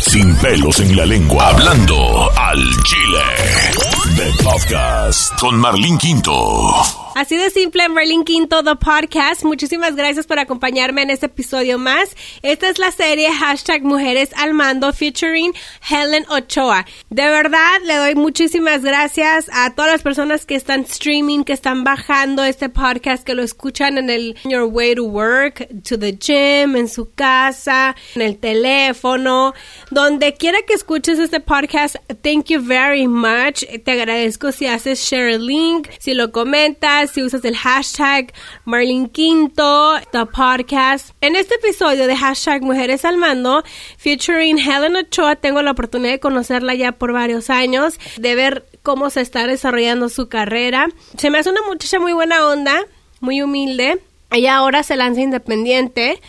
Sin pelos en la lengua. Hablando al Chile. The Podcast con Marlene Quinto. Así de simple, Merlin Quinto, The Podcast. Muchísimas gracias por acompañarme en este episodio más. Esta es la serie hashtag Mujeres al Mando featuring Helen Ochoa. De verdad, le doy muchísimas gracias a todas las personas que están streaming, que están bajando este podcast, que lo escuchan en el your way to work, to the gym, en su casa, en el teléfono, donde quiera que escuches este podcast. Thank you very much. Te agradezco si haces share el link, si lo comentas si usas el hashtag Marlene Quinto, the podcast. En este episodio de hashtag Mujeres al Mando, featuring Helen Ochoa, tengo la oportunidad de conocerla ya por varios años, de ver cómo se está desarrollando su carrera. Se me hace una muchacha muy buena onda, muy humilde. Ella ahora se lanza independiente.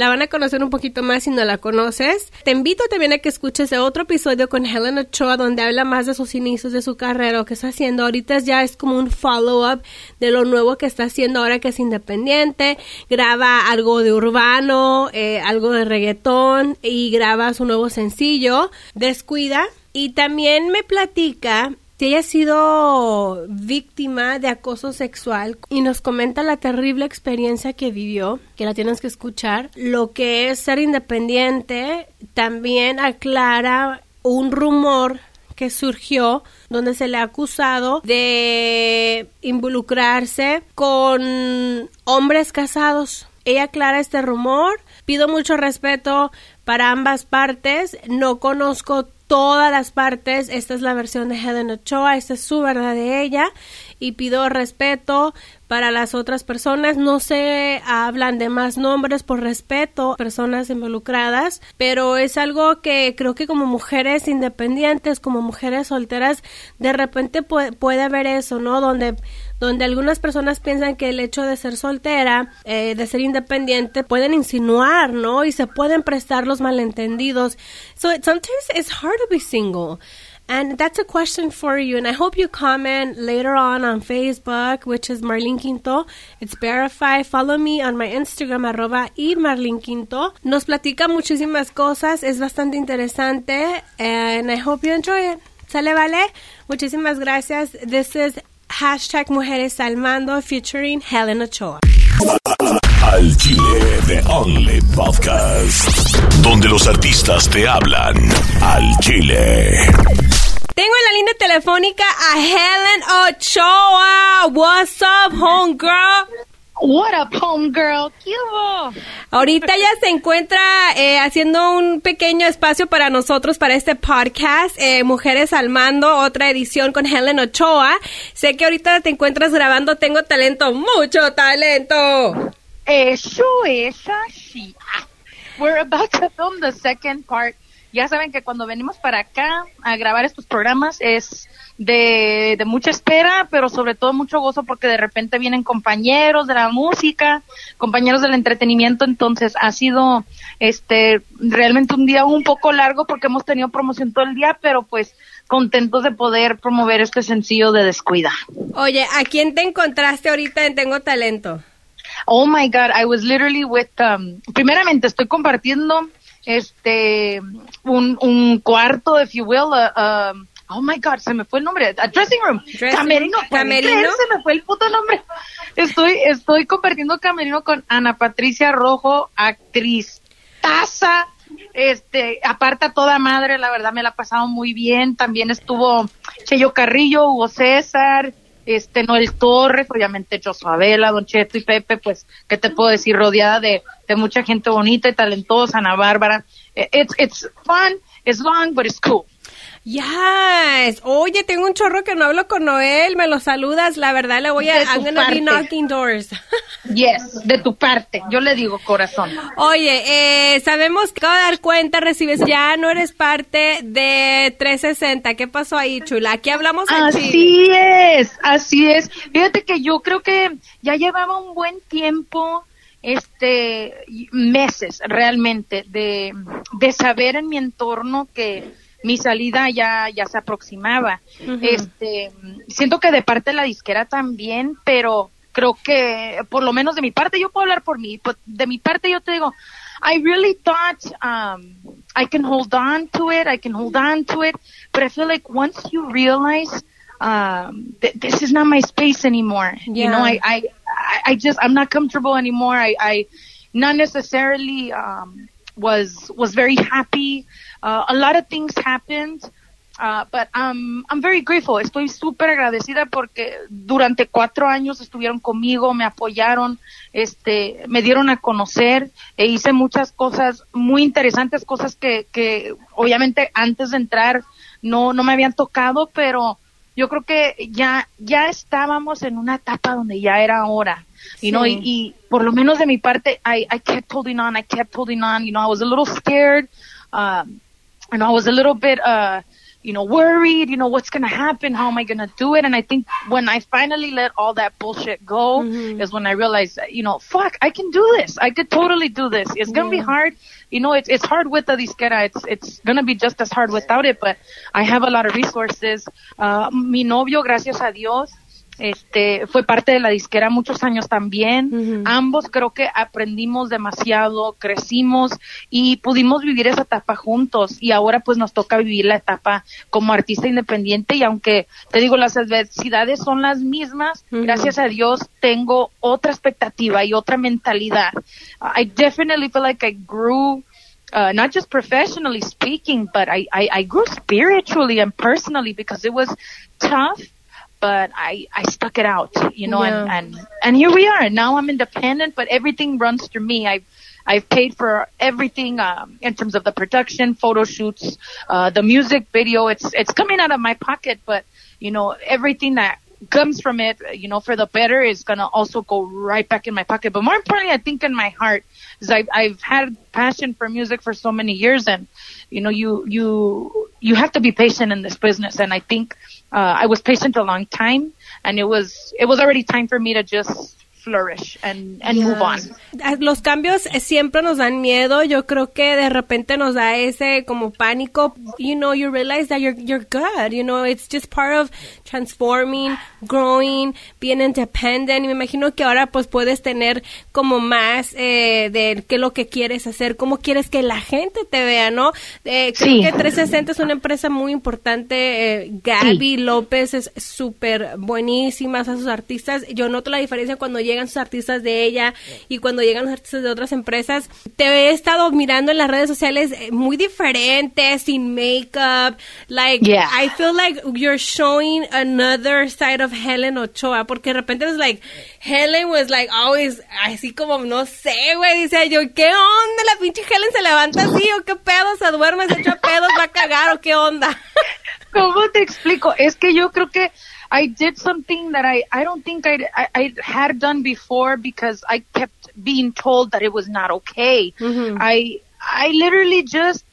La van a conocer un poquito más si no la conoces. Te invito también a que escuches otro episodio con Helen Ochoa donde habla más de sus inicios de su carrera, o que está haciendo. Ahorita ya es como un follow-up de lo nuevo que está haciendo ahora que es independiente. Graba algo de urbano, eh, algo de reggaetón y graba su nuevo sencillo, Descuida. Y también me platica si ella ha sido víctima de acoso sexual y nos comenta la terrible experiencia que vivió, que la tienes que escuchar, lo que es ser independiente, también aclara un rumor que surgió donde se le ha acusado de involucrarse con hombres casados. Ella aclara este rumor, pido mucho respeto para ambas partes, no conozco todas las partes. Esta es la versión de Helen Ochoa, esta es su verdad de ella y pido respeto para las otras personas. No se hablan de más nombres por respeto, personas involucradas, pero es algo que creo que como mujeres independientes, como mujeres solteras, de repente puede, puede haber eso, ¿no? Donde donde algunas personas piensan que el hecho de ser soltera, eh, de ser independiente, pueden insinuar, ¿no? Y se pueden prestar los malentendidos. So it, sometimes it's hard to be single. And that's a question for you. And I hope you comment later on on Facebook, which is Marlene Quinto. It's verified. Follow me on my Instagram, arroba y Quinto. Nos platica muchísimas cosas. Es bastante interesante. And I hope you enjoy it. ¿Sale, vale? Muchísimas gracias. This is hashtag Mujeres al Mando featuring Helen Ochoa. Al Chile de Only Podcast. Donde los artistas te hablan al Chile. Tengo en la línea telefónica a Helen Ochoa. What's up, homegirl? What up, homegirl? ¿Qué hubo? Ahorita ya se encuentra eh, haciendo un pequeño espacio para nosotros, para este podcast, eh, Mujeres al Mando, otra edición con Helen Ochoa. Sé que ahorita te encuentras grabando Tengo Talento, mucho talento. Eso es así. We're about to film the second part. Ya saben que cuando venimos para acá a grabar estos programas es de, de mucha espera, pero sobre todo mucho gozo porque de repente vienen compañeros de la música, compañeros del entretenimiento, entonces ha sido este realmente un día un poco largo porque hemos tenido promoción todo el día, pero pues contentos de poder promover este sencillo de Descuida. Oye, ¿a quién te encontraste ahorita en Tengo Talento? Oh my God, I was literally with, um, primeramente estoy compartiendo este un, un cuarto, if you will, uh, um, oh my God, se me fue el nombre, a dressing room, Dressing- camerino, ¿pueden camerino. se me fue el puto nombre. Estoy, estoy compartiendo camerino con Ana Patricia Rojo, actriz, taza, este, aparta toda madre, la verdad me la ha pasado muy bien, también estuvo Cheyo Carrillo, Hugo César, este Noel Torres, obviamente Josabela, Don Cheto y Pepe, pues, ¿qué te puedo decir? Rodeada de, de mucha gente bonita y talentosa, Ana Bárbara. Eh, It's, it's fun, it's long, but it's cool. Yes. Oye, tengo un chorro que no hablo con Noel. Me lo saludas. La verdad, le voy a. I'm gonna be knocking doors. Yes, de tu parte, yo le digo corazón. Oye, eh, sabemos que acabo de dar cuenta, recibes, ya no eres parte de 360. ¿Qué pasó ahí, chula? Aquí hablamos en Chile. Así es, así es. Fíjate que yo creo que ya llevaba un buen tiempo, este, meses realmente, de, de saber en mi entorno que mi salida ya, ya se aproximaba. Este, siento que de parte de la disquera también, pero creo que por lo menos de mi parte, yo puedo hablar por mí, pues, de mi parte yo te digo, I really thought um, I can hold on to it. I can hold on to it. But I feel like once you realize um, th- this is not my space anymore. You know, I, I, I just I'm not comfortable anymore. I, I not necessarily um, was was very happy. Uh, a lot of things happened. Uh, but um, I'm very grateful. Estoy súper agradecida porque durante cuatro años estuvieron conmigo, me apoyaron, este, me dieron a conocer e hice muchas cosas muy interesantes, cosas que, que obviamente antes de entrar no, no me habían tocado, pero yo creo que ya, ya estábamos en una etapa donde ya era hora. You know, y, y, por lo menos de mi parte, I, I kept holding on, I kept holding on. You know, I was a little scared. Um, and I was a little bit, uh, you know, worried, you know, what's going to happen? How am I going to do it? And I think when I finally let all that bullshit go Mm-hmm. is when I realized, you know, fuck, I can do this. I could totally do this. It's going to be hard. You know, it's, it's hard with the disquera. It's, it's going to be just as hard without it, but I have a lot of resources. Uh, mi novio, gracias a Dios, este, fue parte de la disquera muchos años también. Ambos creo que aprendimos demasiado, crecimos y pudimos vivir esa etapa juntos y ahora pues nos toca vivir la etapa como artista independiente y aunque te digo las adversidades son las mismas, gracias a Dios tengo otra expectativa y otra mentalidad. I definitely feel like I grew uh, not just professionally speaking, but I, I, I grew spiritually and personally because it was tough but I, I stuck it out, you know, Yeah. and, and, and here we are. Now I'm independent, but everything runs through me. I've, I've paid for everything, um, in terms of the production, photo shoots, uh, the music video. It's, it's coming out of my pocket, but, you know, everything that comes from it, you know, for the better is gonna also go right back in my pocket. But more importantly, I think in my heart, is I've, I've had passion for music for so many years and, you know, you, you, you have to be patient in this business. And I think, uh, I was patient a long time and it was, it was already time for me to just flourish and, and move on. Ah, Los cambios eh, siempre nos dan miedo. Yo creo que de repente nos da ese como pánico. You know, you realize that you're you're good. You know, it's just part of transforming, growing, being independent. Y me imagino que ahora pues puedes tener como más eh, de qué es lo que quieres hacer, cómo quieres que la gente te vea, ¿no? Eh, creo Sí. que 360 es una empresa muy importante. eh, Gaby López es súper buenísima a sus artistas. Yo noto la diferencia cuando llegan sus artistas de ella y cuando llegan los artistas de otras empresas. Te he estado mirando en las redes sociales eh, muy diferentes, sin makeup. Like, Yeah. I feel like you're showing another side of Helen Ochoa porque de repente es like, Helen was like always así como, no sé, güey, dice yo, ¿qué onda? La pinche Helen se levanta así o qué pedo, se duerme, se echa pedos, va a cagar o qué onda. ¿Cómo te explico? Es que yo creo que I did something that I, I don't think I'd, I, I had done before because I kept being told that it was not okay. I, I literally just,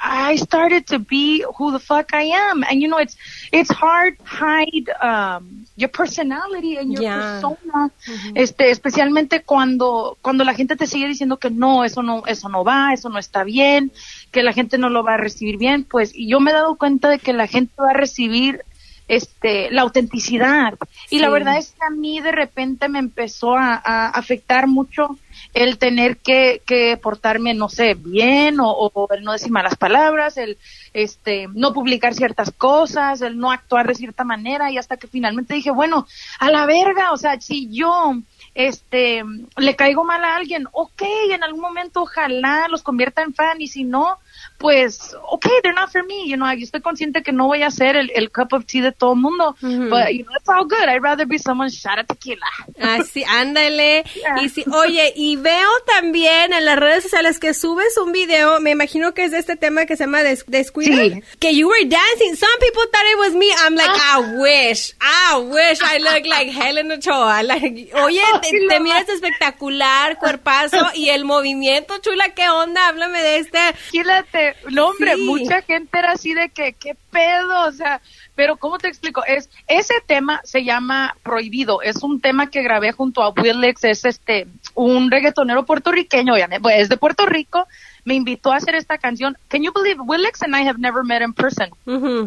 I started to be who the fuck I am. And you know, it's, it's hard to hide, um, your personality and your Yeah. persona. Este, especialmente cuando, cuando la gente te sigue diciendo que no, eso no, eso no va, eso no está bien, que la gente no lo va a recibir bien, pues, y yo me he dado cuenta de que la gente va a recibir este la autenticidad. Y la verdad es que a mí de repente me empezó a, a afectar mucho el tener que, que portarme no sé bien o, o el no decir malas palabras el este no publicar ciertas cosas el no actuar de cierta manera. Y hasta que finalmente dije bueno a la verga o sea si yo este le caigo mal a alguien ok en algún momento ojalá los convierta en fan. Y si no pues, okay, they're not for me, you know, yo estoy consciente que no voy a ser el, el cup of tea de todo el mundo, but, you know, it's all good, I'd rather be someone shot at tequila. Así, ándale. Yeah. Y sí, oye, y veo también en las redes sociales que subes un video, me imagino que es de este tema que se llama Des Descuida, Sí. que you were dancing. Some people thought it was me. I'm like, Ah. I wish, I wish I look like Helen Ochoa. Like, oye, te, Ay, te no. miras espectacular, cuerpazo, y el movimiento, chula, ¿qué onda? Háblame de este. No hombre, Sí. mucha gente era así de que, qué pedo, o sea, pero ¿cómo te explico? Es, ese tema se llama Prohibido, es un tema que grabé junto a Willex, es este, un reggaetonero puertorriqueño, pues, es de Puerto Rico, me invitó a hacer esta canción. Can you believe Willix and I have never met in person?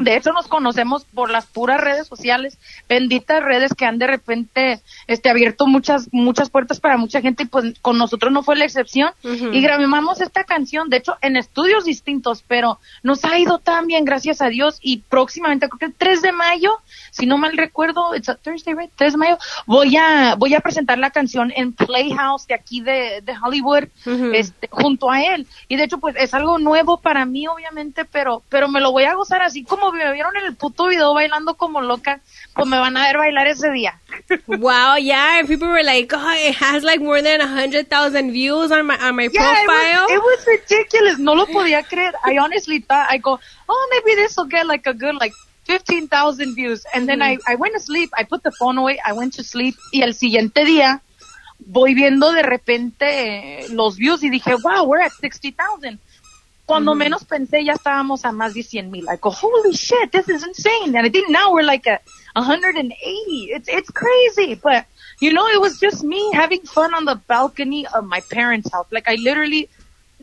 De hecho nos conocemos por las puras redes sociales, benditas redes que han de repente este abierto muchas muchas puertas para mucha gente y pues con nosotros no fue la excepción y grabamos esta canción, de hecho en estudios distintos, pero nos ha ido tan bien gracias a Dios y próximamente creo que el 3 de mayo, si no mal recuerdo, it's a Thursday, right? 3 de mayo, voy a voy a presentar la canción en Playhouse de aquí de, de Hollywood este, junto a él. Y de hecho, pues es algo nuevo para mí, obviamente, pero, pero me lo voy a gozar así como me vieron en el puto video bailando como loca, pues me van a ver bailar ese día. wow, yeah, people were like, oh, it has like more than a hundred thousand views on my on my profile. It was, ridiculous. No lo podía creer. I honestly thought I go, oh, maybe this will get like a good like 15,000 views. And then I, I went to sleep. I put the phone away. I went to sleep. Y el siguiente día voy viendo de repente los views y dije, wow, we're at 60,000. Cuando menos pensé ya estábamos a más de 100 mil. I go, holy shit, this is insane. And I think now we're like at 180. It's, it's crazy. But, you know, it was just me having fun on the balcony of my parents' house. Like I literally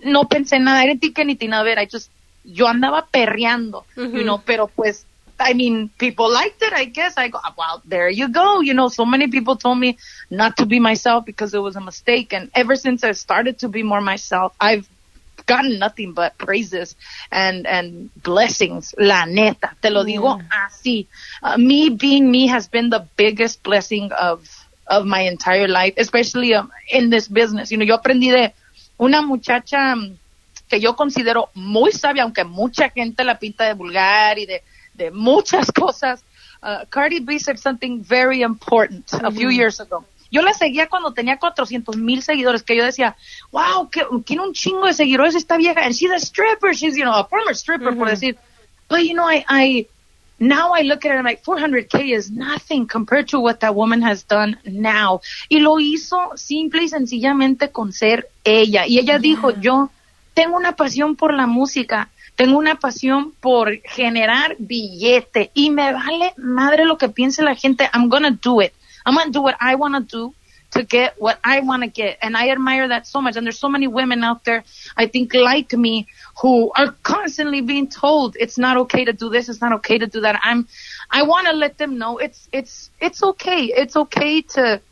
no pensé nada. I didn't think anything of it. I just, yo andaba perreando, you know, pero pues I mean, people liked it, I guess. I go, well, there you go. You know, so many people told me not to be myself because it was a mistake. And ever since I started to be more myself, I've gotten nothing but praises and, and blessings. La neta. Te lo digo yeah. así. Uh, me being me has been the biggest blessing of, of my entire life, especially um, in this business. You know, yo aprendí de una muchacha um, que yo considero muy sabia, aunque mucha gente la pinta de vulgar y de, de muchas cosas. Uh, Cardi B said something very important a few years ago. Yo la seguía cuando tenía 400 mil seguidores, que yo decía, wow, que, tiene un chingo de seguidores esta vieja, and she's a stripper, she's, you know, a former stripper, por decir. But, you know, I, I, now I look at it and like 400k is nothing compared to what that woman has done now. Y lo hizo simple y sencillamente con ser ella. Y ella dijo, yo tengo una pasión por la música tengo una pasión por generar billete y me vale madre lo que piense la gente. I'm gonna do it. I'm gonna do what I wanna do to get what I wanna get. And I admire that so much. And there's so many women out there, I think like me, who are constantly being told it's not okay to do this, it's not okay to do that. I'm, I wanna let them know it's, it's, it's okay. It's okay to, to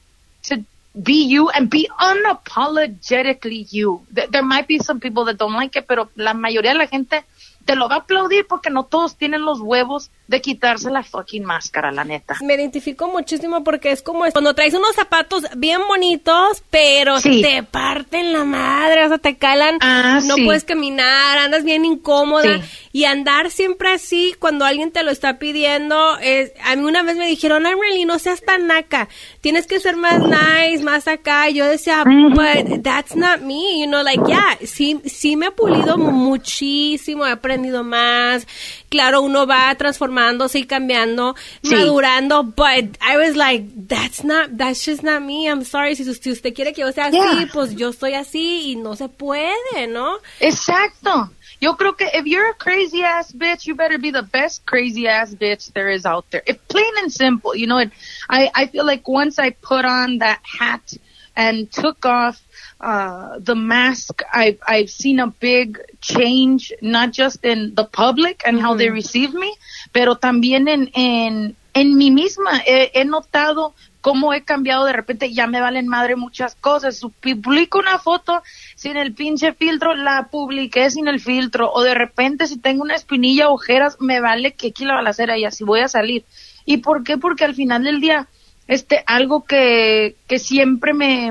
be you and be unapologetically you. There might be some people that don't like it, pero la mayoría de la gente te lo va a aplaudir porque no todos tienen los huevos de quitarse la fucking máscara, la neta. Me identifico muchísimo porque es como cuando traes unos zapatos bien bonitos, pero te parten la madre, o sea, te calan, ah, no puedes caminar, andas bien incómoda. Y andar siempre así cuando alguien te lo está pidiendo, es, a mí una vez me dijeron, ay, really, no seas tan naca, tienes que ser más nice, más acá, y yo decía, but that's not me, you know, like, yeah, sí, sí me he pulido muchísimo, he aprendido más, claro, uno va transformándose y cambiando, madurando, but I was like, that's not, that's just not me, I'm sorry, si, usted quiere que yo sea así, pues yo estoy así y no se puede, ¿no? Exacto. Yo creo que if you're a crazy ass bitch, you better be the best crazy ass bitch there is out there. If plain and simple, you know, it, I, I feel like once I put on that hat and took off uh, the mask, I've, I've seen a big change, not just in the public and how they receive me, pero también en, en, en mí misma. He, he notado cómo he cambiado de repente, ya me valen madre muchas cosas. Publico una foto sin el pinche filtro, la publiqué sin el filtro. O de repente, si tengo una espinilla, ojeras, me vale que aquí la balacera y así voy a salir. ¿Y por qué? Porque al final del día, este, algo que, que siempre me,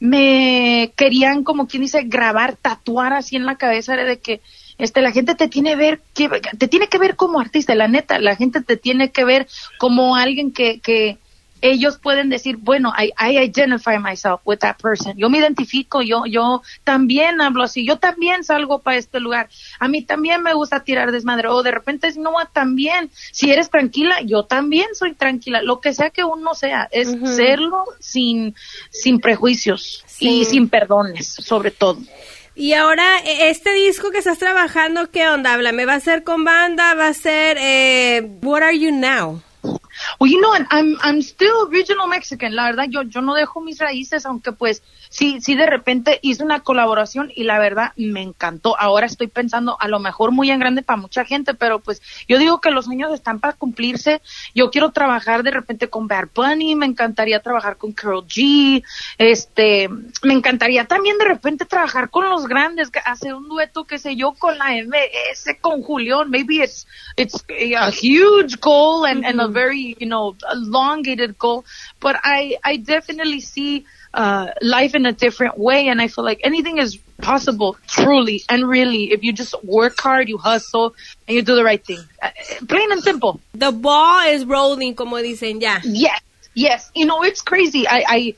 me querían, como quien dice, grabar, tatuar así en la cabeza, de que, este, la gente te tiene ver, que, te tiene que ver como artista, la neta, la gente te tiene que ver como alguien que, que, ellos pueden decir, bueno, I, I identify myself with that person. Yo me identifico, yo, yo también hablo así, yo también salgo para este lugar. A mí también me gusta tirar desmadre. O de repente es, no, también, si eres tranquila, yo también soy tranquila. Lo que sea que uno sea, es serlo sin, sin prejuicios y sin perdones, sobre todo. Y ahora, e, este disco que estás trabajando, ¿qué onda? ¿Me ¿va a ser con banda? ¿Va a ser, eh, What Are You Now? Well, you know, I'm, I'm still original Mexican. La verdad, yo, yo no dejo mis raíces, aunque pues sí, sí de repente hice una colaboración y la verdad me encantó. Ahora estoy pensando a lo mejor muy en grande para mucha gente, pero pues yo digo que los años están para cumplirse. Yo quiero trabajar de repente con Bad Bunny, me encantaría trabajar con Carol G, este, me encantaría también de repente trabajar con los grandes, hacer un dueto, qué sé yo, con la MS, con Julián. Maybe it's, it's a huge goal and, and a very, you know, elongated goal, but I, I definitely see uh, life in a different way. And I feel like anything is possible, truly and really, if you just work hard, you hustle, and you do the right thing. Uh, plain and simple. The ball is rolling, como dicen ya. Yes, yes. You know, it's crazy. I, I,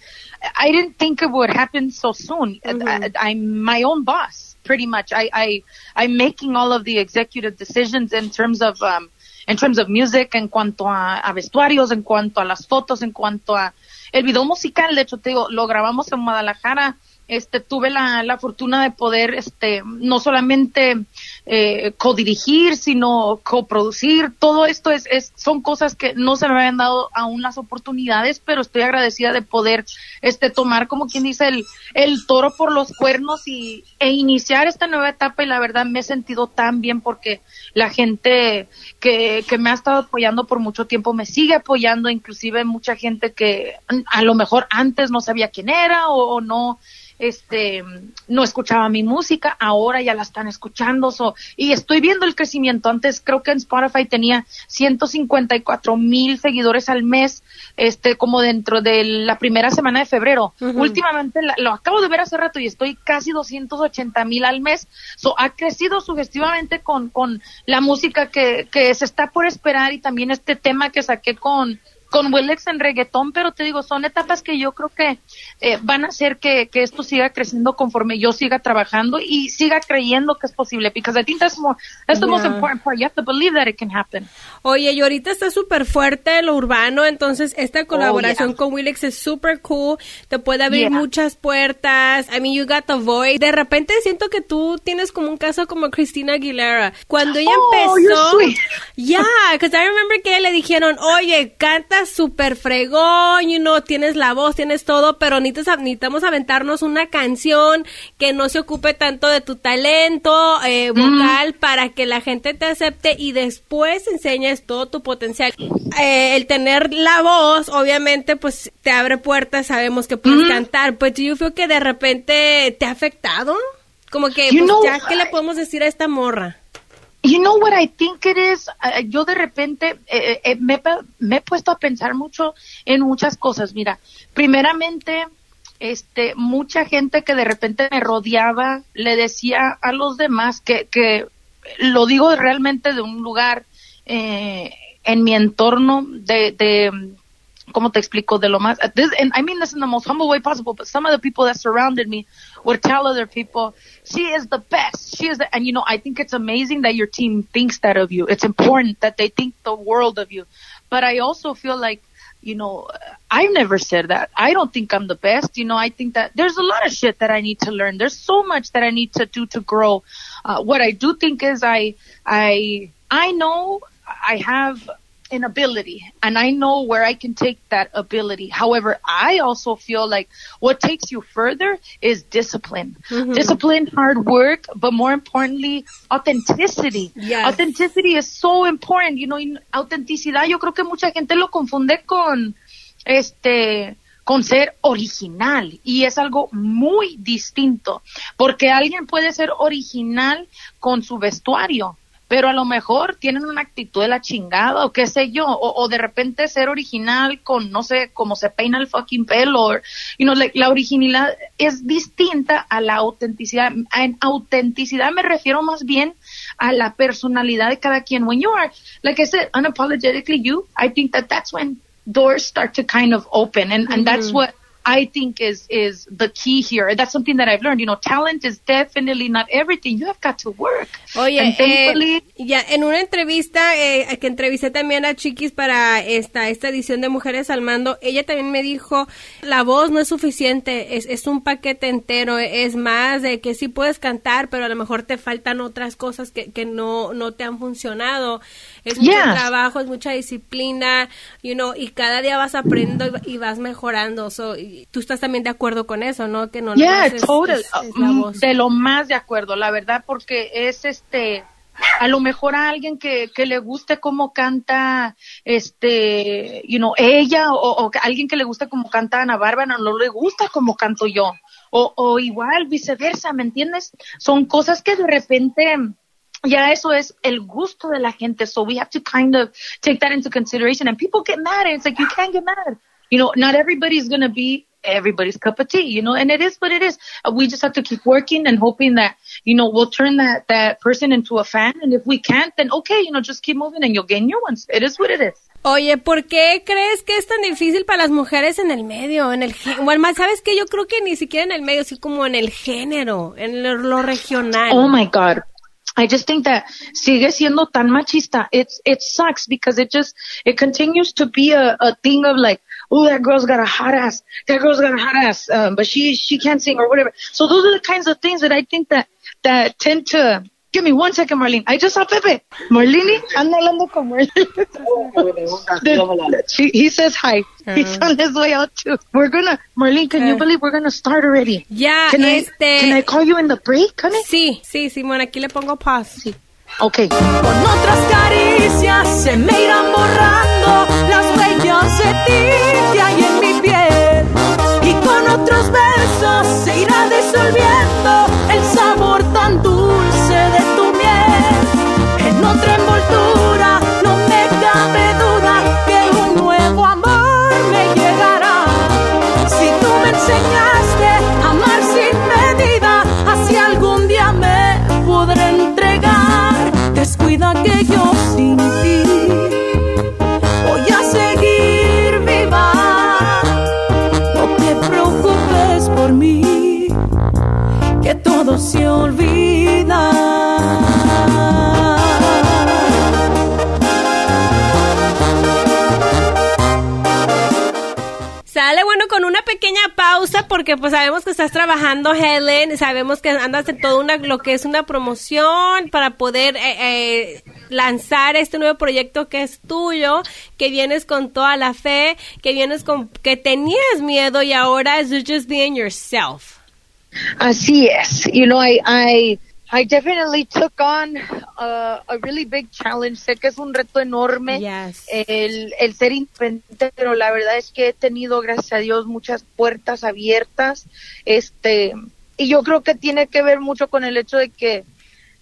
I didn't think it would happen so soon. Mm-hmm. I, I'm my own boss, pretty much. I, I, I'm making all of the executive decisions in terms of, um, in terms of music, en cuanto a, a vestuarios, en cuanto a las fotos, en cuanto a el video musical, de hecho, te digo, lo grabamos en Guadalajara. Este, tuve la, la fortuna de poder, este, no solamente eh, codirigir, sino coproducir. Todo esto es, es, son cosas que no se me habían dado aún las oportunidades, pero estoy agradecida de poder, este, tomar, como quien dice, el, toro por los cuernos y, e iniciar esta nueva etapa y la verdad me he sentido tan bien porque la gente que, que me ha estado apoyando por mucho tiempo me sigue apoyando, inclusive mucha gente que a lo mejor antes no sabía quién era o, o no este no escuchaba mi música, ahora ya la están escuchando so, y estoy viendo el crecimiento. Antes creo que en Spotify tenía 154 mil seguidores al mes, este como dentro de la primera semana de febrero. Últimamente la- lo acabo de ver hace rato y estoy casi 280 mil al mes. So, ha crecido sugestivamente con, con la música que, que se está por esperar y también este tema que saqué con con Willex en reggaetón, pero te digo, son etapas que yo creo que eh, van a hacer que, que esto siga creciendo conforme yo siga trabajando y siga creyendo que es posible. Because I think that's more, that's the most important part. You have to believe that it can happen. Oye, y ahorita está súper fuerte lo urbano, entonces esta colaboración Oh, yeah. con Willex es súper cool, te puede abrir Yeah. muchas puertas, I mean, you got the voice. De repente siento que tú tienes como un caso como Christina Aguilera. Cuando ella Oh, empezó, sweet. yeah, because I remember que le dijeron, oye, cantas súper fregón, you know, tienes la voz, tienes todo, pero necesitamos aventarnos una canción que no se ocupe tanto de tu talento eh, vocal para que la gente te acepte y después enseñes todo tu potencial. Eh, el tener la voz, obviamente, pues te abre puertas, sabemos que puedes cantar, pues yo creo que de repente te ha afectado. Como que, pues, know, ya, ¿qué le podemos decir a esta morra? You know what I think it is? Uh, yo de repente eh, eh, me, he puesto a pensar mucho en muchas cosas. Mira, primeramente, este, mucha gente que de repente me rodeaba le decía a los demás que, que lo digo realmente de un lugar eh, en mi entorno de, de ¿cómo te explico? De lo más, this, and I mean this in the most humble way possible, but some of the people that surrounded me would tell other people, she is the best, she is the, and you know, I think it's amazing that your team thinks that of you. It's important that they think the world of you. But I also feel like, you know, I've never said that. I don't think I'm the best. You know, I think that there's a lot of shit that I need to learn. There's so much that I need to do to grow. Uh, what I do think is I, I, I know I have an ability and I know where I can take that ability. However, I also feel like what takes you further is discipline. Discipline, hard work, but more importantly, authenticity. Yes. Authenticity is so important. You know, in- autenticidad yo creo que mucha gente lo confunde con este con ser original y es algo muy distinto porque alguien puede ser original con su vestuario pero a lo mejor tienen una actitud de la chingada o qué sé yo, o, o de repente ser original con, no sé, cómo se peina el fucking pelo, you know, like, la originalidad es distinta a la autenticidad. En autenticidad me refiero más bien a la personalidad de cada quien. When you are, like I said, unapologetically you, I think that that's when doors start to kind of open, and, and that's what I think is is the key here. That's something that I've learned. You know, talent is definitely not everything. You have got to work. Oye, and eh, thankfully, Ya, en una entrevista eh, que entrevisté también a Chiquis para esta, esta edición de Mujeres al Mando, ella también me dijo, la voz no es suficiente, es, es un paquete entero, es más de que sí puedes cantar, pero a lo mejor te faltan otras cosas que, que no, no te han funcionado. Es mucho trabajo, es mucha disciplina, you know, y cada día vas aprendiendo y vas mejorando. So, y tú estás también de acuerdo con eso, ¿no? Que no yeah, total. Mm, de lo más de acuerdo, la verdad, porque es este a lo mejor a alguien que, que le guste cómo canta este you know, ella o, o alguien que le guste cómo canta Ana Bárbara no le gusta como canto yo o, o igual viceversa ¿me entiendes? son cosas que de repente ya eso es el gusto de la gente so we have to kind of take that into consideration and people get mad and it's like you can't get mad you know not everybody's gonna be everybody's cup of tea, you know, and it is what it is. Uh, we just have to keep working and hoping that, you know, we'll turn that, that person into a fan. And if we can't, then okay, you know, just keep moving and you'll gain new ones. It is what it is. Oye, ¿por qué crees que es tan difícil para las mujeres en el medio? En el bueno, más sabes que yo creo que ni siquiera en el medio, sino como en el género, en lo, lo regional. Oh my God. I just think that sigue siendo tan machista. It's it sucks because it just it continues to be a, a thing of like, oh, that girl's got a hot ass. That girl's got a hot ass, um, but she she can't sing or whatever. So those are the kinds of things that I think that that tend to. Give me one second, Marlene. I just saw Pepe. Marlene, anda hablando con Marlene. she, he says hi. Uh, He's on his way out too. We're gonna, Marlene, can uh, you believe we're gonna start already? Yeah, can este... I, can I call you in the break, honey? Sí, sí, Simón, aquí le pongo paz. Sí. Ok. Con otras caricias se me irán borrando las huellas de ti que hay en mi piel. Y con otros besos se irá disolviendo pausa porque pues sabemos que estás trabajando Helen, sabemos que andas en todo una, lo que es una promoción para poder eh, eh, lanzar este nuevo proyecto que es tuyo, que vienes con toda la fe, que vienes con, que tenías miedo y ahora es just being yourself. Así es, you know, I, I I definitely took on a, a, really big challenge. Sé que es un reto enorme yes. el, el ser independiente, pero la verdad es que he tenido, gracias a Dios, muchas puertas abiertas. Este, y yo creo que tiene que ver mucho con el hecho de que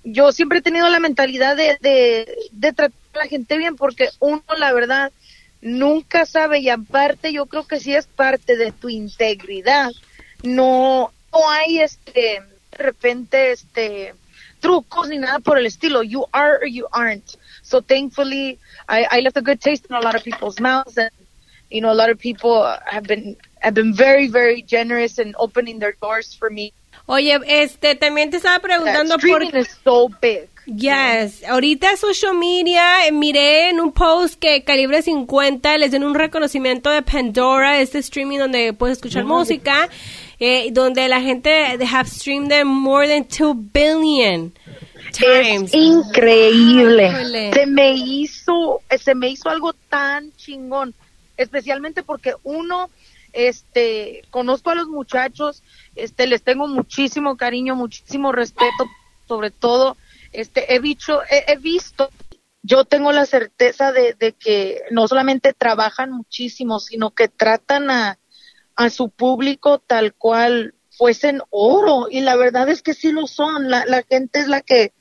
yo siempre he tenido la mentalidad de, de, de tratar a la gente bien, porque uno, la verdad, nunca sabe, y aparte yo creo que si es parte de tu integridad, no, no hay este, de repente, este, trucos ni nada por el estilo. You are or you aren't. So thankfully, I, I left a good taste in a lot of people's mouths, and you know, a lot of people have been have been very, very generous in opening their doors for me. Oye, este, también te estaba preguntando por... is so big. Yes, ahorita social media, eh, miré en un post que Calibre 50 les den un reconocimiento de Pandora, este streaming donde puedes escuchar mm -hmm. música, eh, donde la gente have streamed them more than 2 billion times. Es increíble. Se me hizo, se me hizo algo tan chingón, especialmente porque uno, este, conozco a los muchachos, este, les tengo muchísimo cariño, muchísimo respeto, sobre todo, este, he visto, he, he visto, yo tengo la certeza de, de, que no solamente trabajan muchísimo, sino que tratan a, a su público tal cual fuesen oro, y la verdad es que sí lo son, la, la gente es la que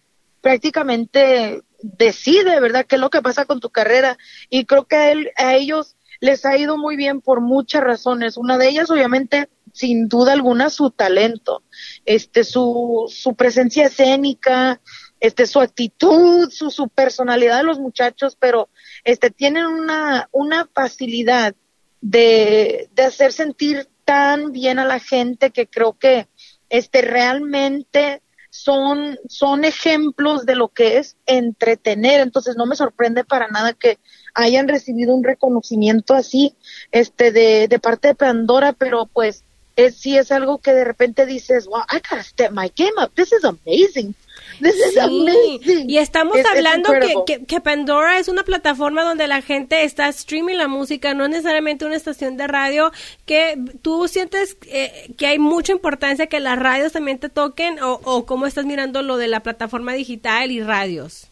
prácticamente decide, ¿verdad?, qué es lo que pasa con tu carrera, y creo que a, él, a ellos les ha ido muy bien por muchas razones, una de ellas obviamente sin duda alguna su talento, este su, su presencia escénica, este su actitud, su, su personalidad de los muchachos, pero este tienen una, una facilidad de, de hacer sentir tan bien a la gente que creo que este realmente son, son ejemplos de lo que es entretener. Entonces no me sorprende para nada que hayan recibido un reconocimiento así, este, de, de parte de Pandora, pero pues es, sí es algo que de repente dices, wow, I gotta step my game up. This is amazing. This is amazing. Y estamos hablando que, que, Pandora es una plataforma donde la gente está streaming la música, no necesariamente una estación de radio, que tú sientes eh, que hay mucha importancia que las radios también te toquen o, o cómo estás mirando lo de la plataforma digital y radios.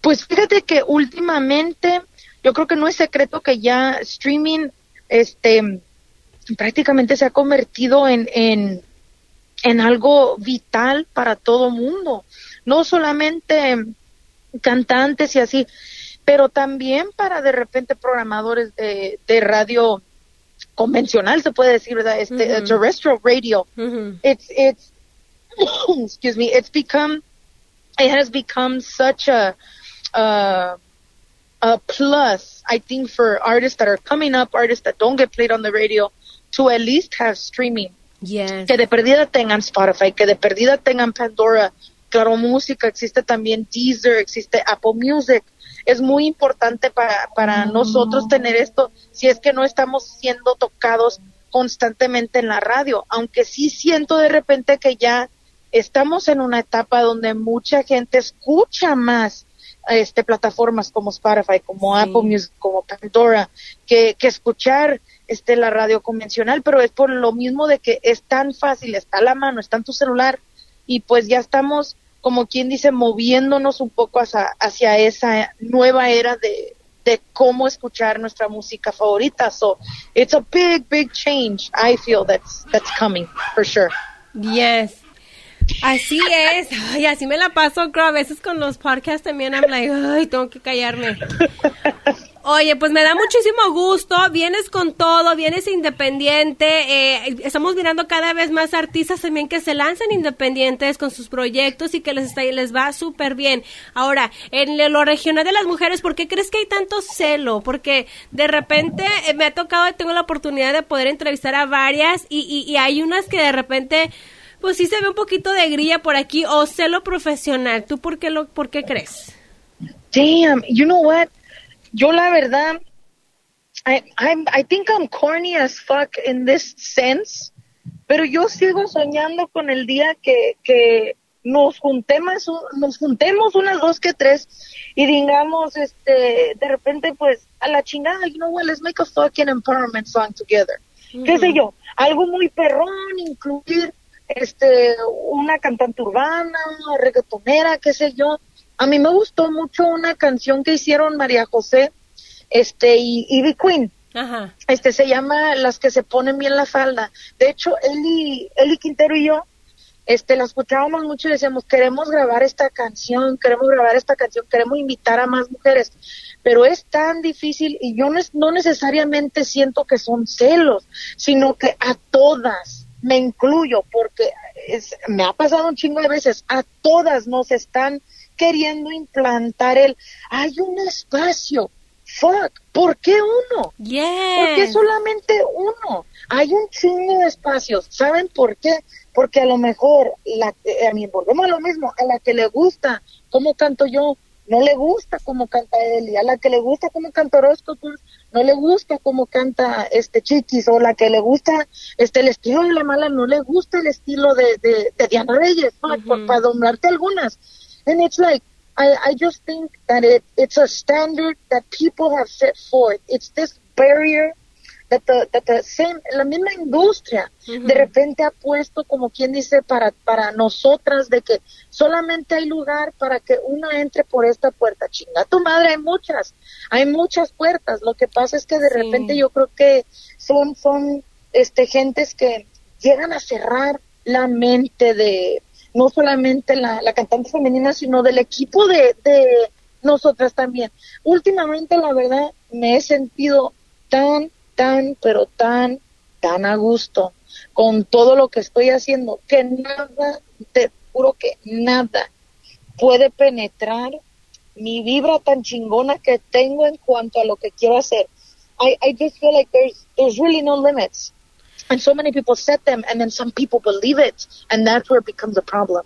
Pues fíjate que últimamente yo creo que no es secreto que ya streaming este prácticamente se ha convertido en, en, en algo vital para todo mundo, no solamente cantantes y así, pero también para de repente programadores de, de radio convencional se puede decir verdad este terrestrial radio. It's it's excuse me it's become it has become such a uh, a plus I think for artists that are coming up artists that don't get played on the radio to at least have streaming. Que de perdida tengan Spotify, que de perdida tengan Pandora, Claro Música, existe también Deezer, existe Apple Music. Es muy importante para, para nosotros tener esto, si es que no estamos siendo tocados constantemente en la radio, aunque sí siento de repente que ya estamos en una etapa donde mucha gente escucha más este plataformas como Spotify, como Apple Music, como Pandora, que, que escuchar este, la radio convencional, pero es por lo mismo de que es tan fácil, está a la mano, está en tu celular y pues ya estamos, como quien dice, moviéndonos un poco hacia, hacia esa nueva era de, de cómo escuchar nuestra música favorita. So it's a big, big change. I feel that's that's coming for sure. Yes. Así es. Ay, así me la paso, creo. A veces con los podcasts también I'm like, ay, tengo que callarme. Oye, pues me da muchísimo gusto. Vienes con todo, vienes independiente. Eh, estamos mirando cada vez más artistas también que se lanzan independientes con sus proyectos y que les, está, les va súper bien. Ahora, en lo regional de las mujeres, ¿por qué crees que hay tanto celo? Porque de repente eh, me ha tocado, tengo la oportunidad de poder entrevistar a varias y, y, y hay unas que de repente pues sí se ve un poquito de grilla por aquí o celo profesional. ¿Tú por qué lo por qué crees? Damn, you know what? Yo la verdad, I, I'm, I think I'm corny as fuck in this sense, pero yo sigo soñando con el día que, que nos juntemos, nos juntemos unas dos que tres y digamos, este, de repente pues a la chingada, you know what, let's make a fucking empowerment song together. ¿Qué sé yo? Algo muy perrón, incluir este, una cantante urbana, reggaetonera, qué sé yo, a mí me gustó mucho una canción que hicieron María José este y Ivy Queen. Ajá. Este se llama Las que se ponen bien la falda. De hecho, Eli, Eli Quintero y yo este la escuchábamos mucho y decíamos, queremos grabar esta canción, queremos grabar esta canción, queremos invitar a más mujeres, pero es tan difícil y yo no, no necesariamente siento que son celos, sino que a todas, me incluyo, porque es, me ha pasado un chingo de veces, a todas nos están queriendo implantar el, hay un espacio, fuck, ¿por qué uno? Yeah. ¿Por qué solamente uno? Hay un chingo de espacios, ¿saben por qué? Porque a lo mejor, la, a mí volvemos a lo mismo, a la que le gusta cómo canto yo, no le gusta cómo canta él, a la que le gusta cómo canta horóscopos, no le gusta cómo canta este Chiquis, o la que le gusta este el estilo de la mala, no le gusta el estilo de, de, Diana Reyes, para nombrarte algunas. And it's like, I, I just think that it, it's a standard that people have set forth. It's this barrier that the, that the same, la misma industria de repente ha puesto como quien dice para, para nosotras de que solamente hay lugar para que uno entre por esta puerta. Chinga tu madre, hay muchas, hay muchas puertas. Lo que pasa es que de repente yo creo que son, son, este, gentes que llegan a cerrar la mente de, no solamente la, la cantante femenina, sino del equipo de, de nosotras también. Últimamente, la verdad, me he sentido tan, tan, pero tan, tan a gusto con todo lo que estoy haciendo, que nada, te juro que nada puede penetrar mi vibra tan chingona que tengo en cuanto a lo que quiero hacer. I, I just feel like there's, there's really no limits. And so many people set them, and then some people believe it, and that's where it becomes a problem.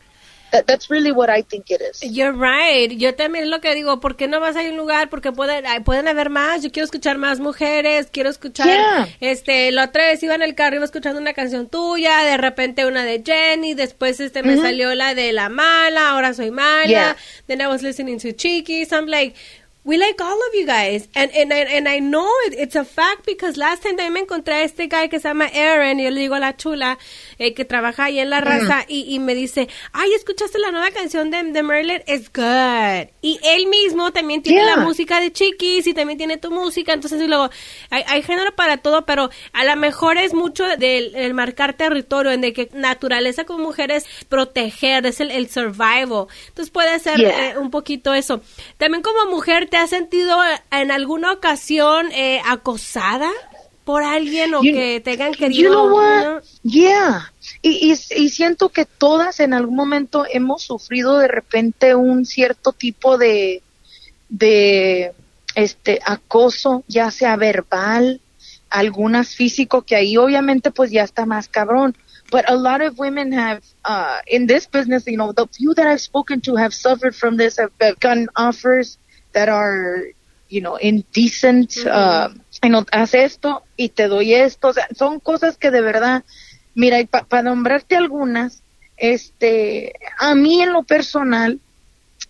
That, that's really what I think it is. You're right. Yo también es lo que digo, ¿por qué no vas a un lugar? Porque pueden, pueden haber más. Yo quiero escuchar más mujeres, quiero escuchar, Yeah. este, la otra vez iba en el carro, iba escuchando una canción tuya, de repente una de Jenny, después este me salió la de La Mala, ahora soy mala, Yeah. then I was listening to Chiquis, I'm like, we like all of you guys. And, and, I- and I know it- it's a fact because last time también me encontré a este guy que se llama Aaron, y yo le digo a la chula, eh, que trabaja ahí en la raza, y, y me dice, ay, ¿escuchaste la nueva canción de, de Merlin? It's good. Y él mismo también tiene Yeah. la música de Chiquis y también tiene tu música, entonces y luego, hay, hay género para todo, pero a lo mejor es mucho del el marcar territorio, en de que naturaleza como mujer es proteger, es el, el survival. Entonces puede ser Yeah. eh, un poquito eso. También como mujer, ¿te has sentido eh, en alguna ocasión eh, acosada por alguien o You- que te hayan querido? You know what? Yeah. Y, y, y siento que todas en algún momento hemos sufrido de repente un cierto tipo de, de este acoso, ya sea verbal, algunas físico, que ahí obviamente pues ya está más cabrón. But a lot of women have, uh, in this business, you know, the few that I've spoken to have suffered from this, have, have gotten offers that are, you know, indecent, uh, you know, haz esto y te doy esto. O sea, son cosas que de verdad, mira, para nombrarte algunas, este, a mí en lo personal,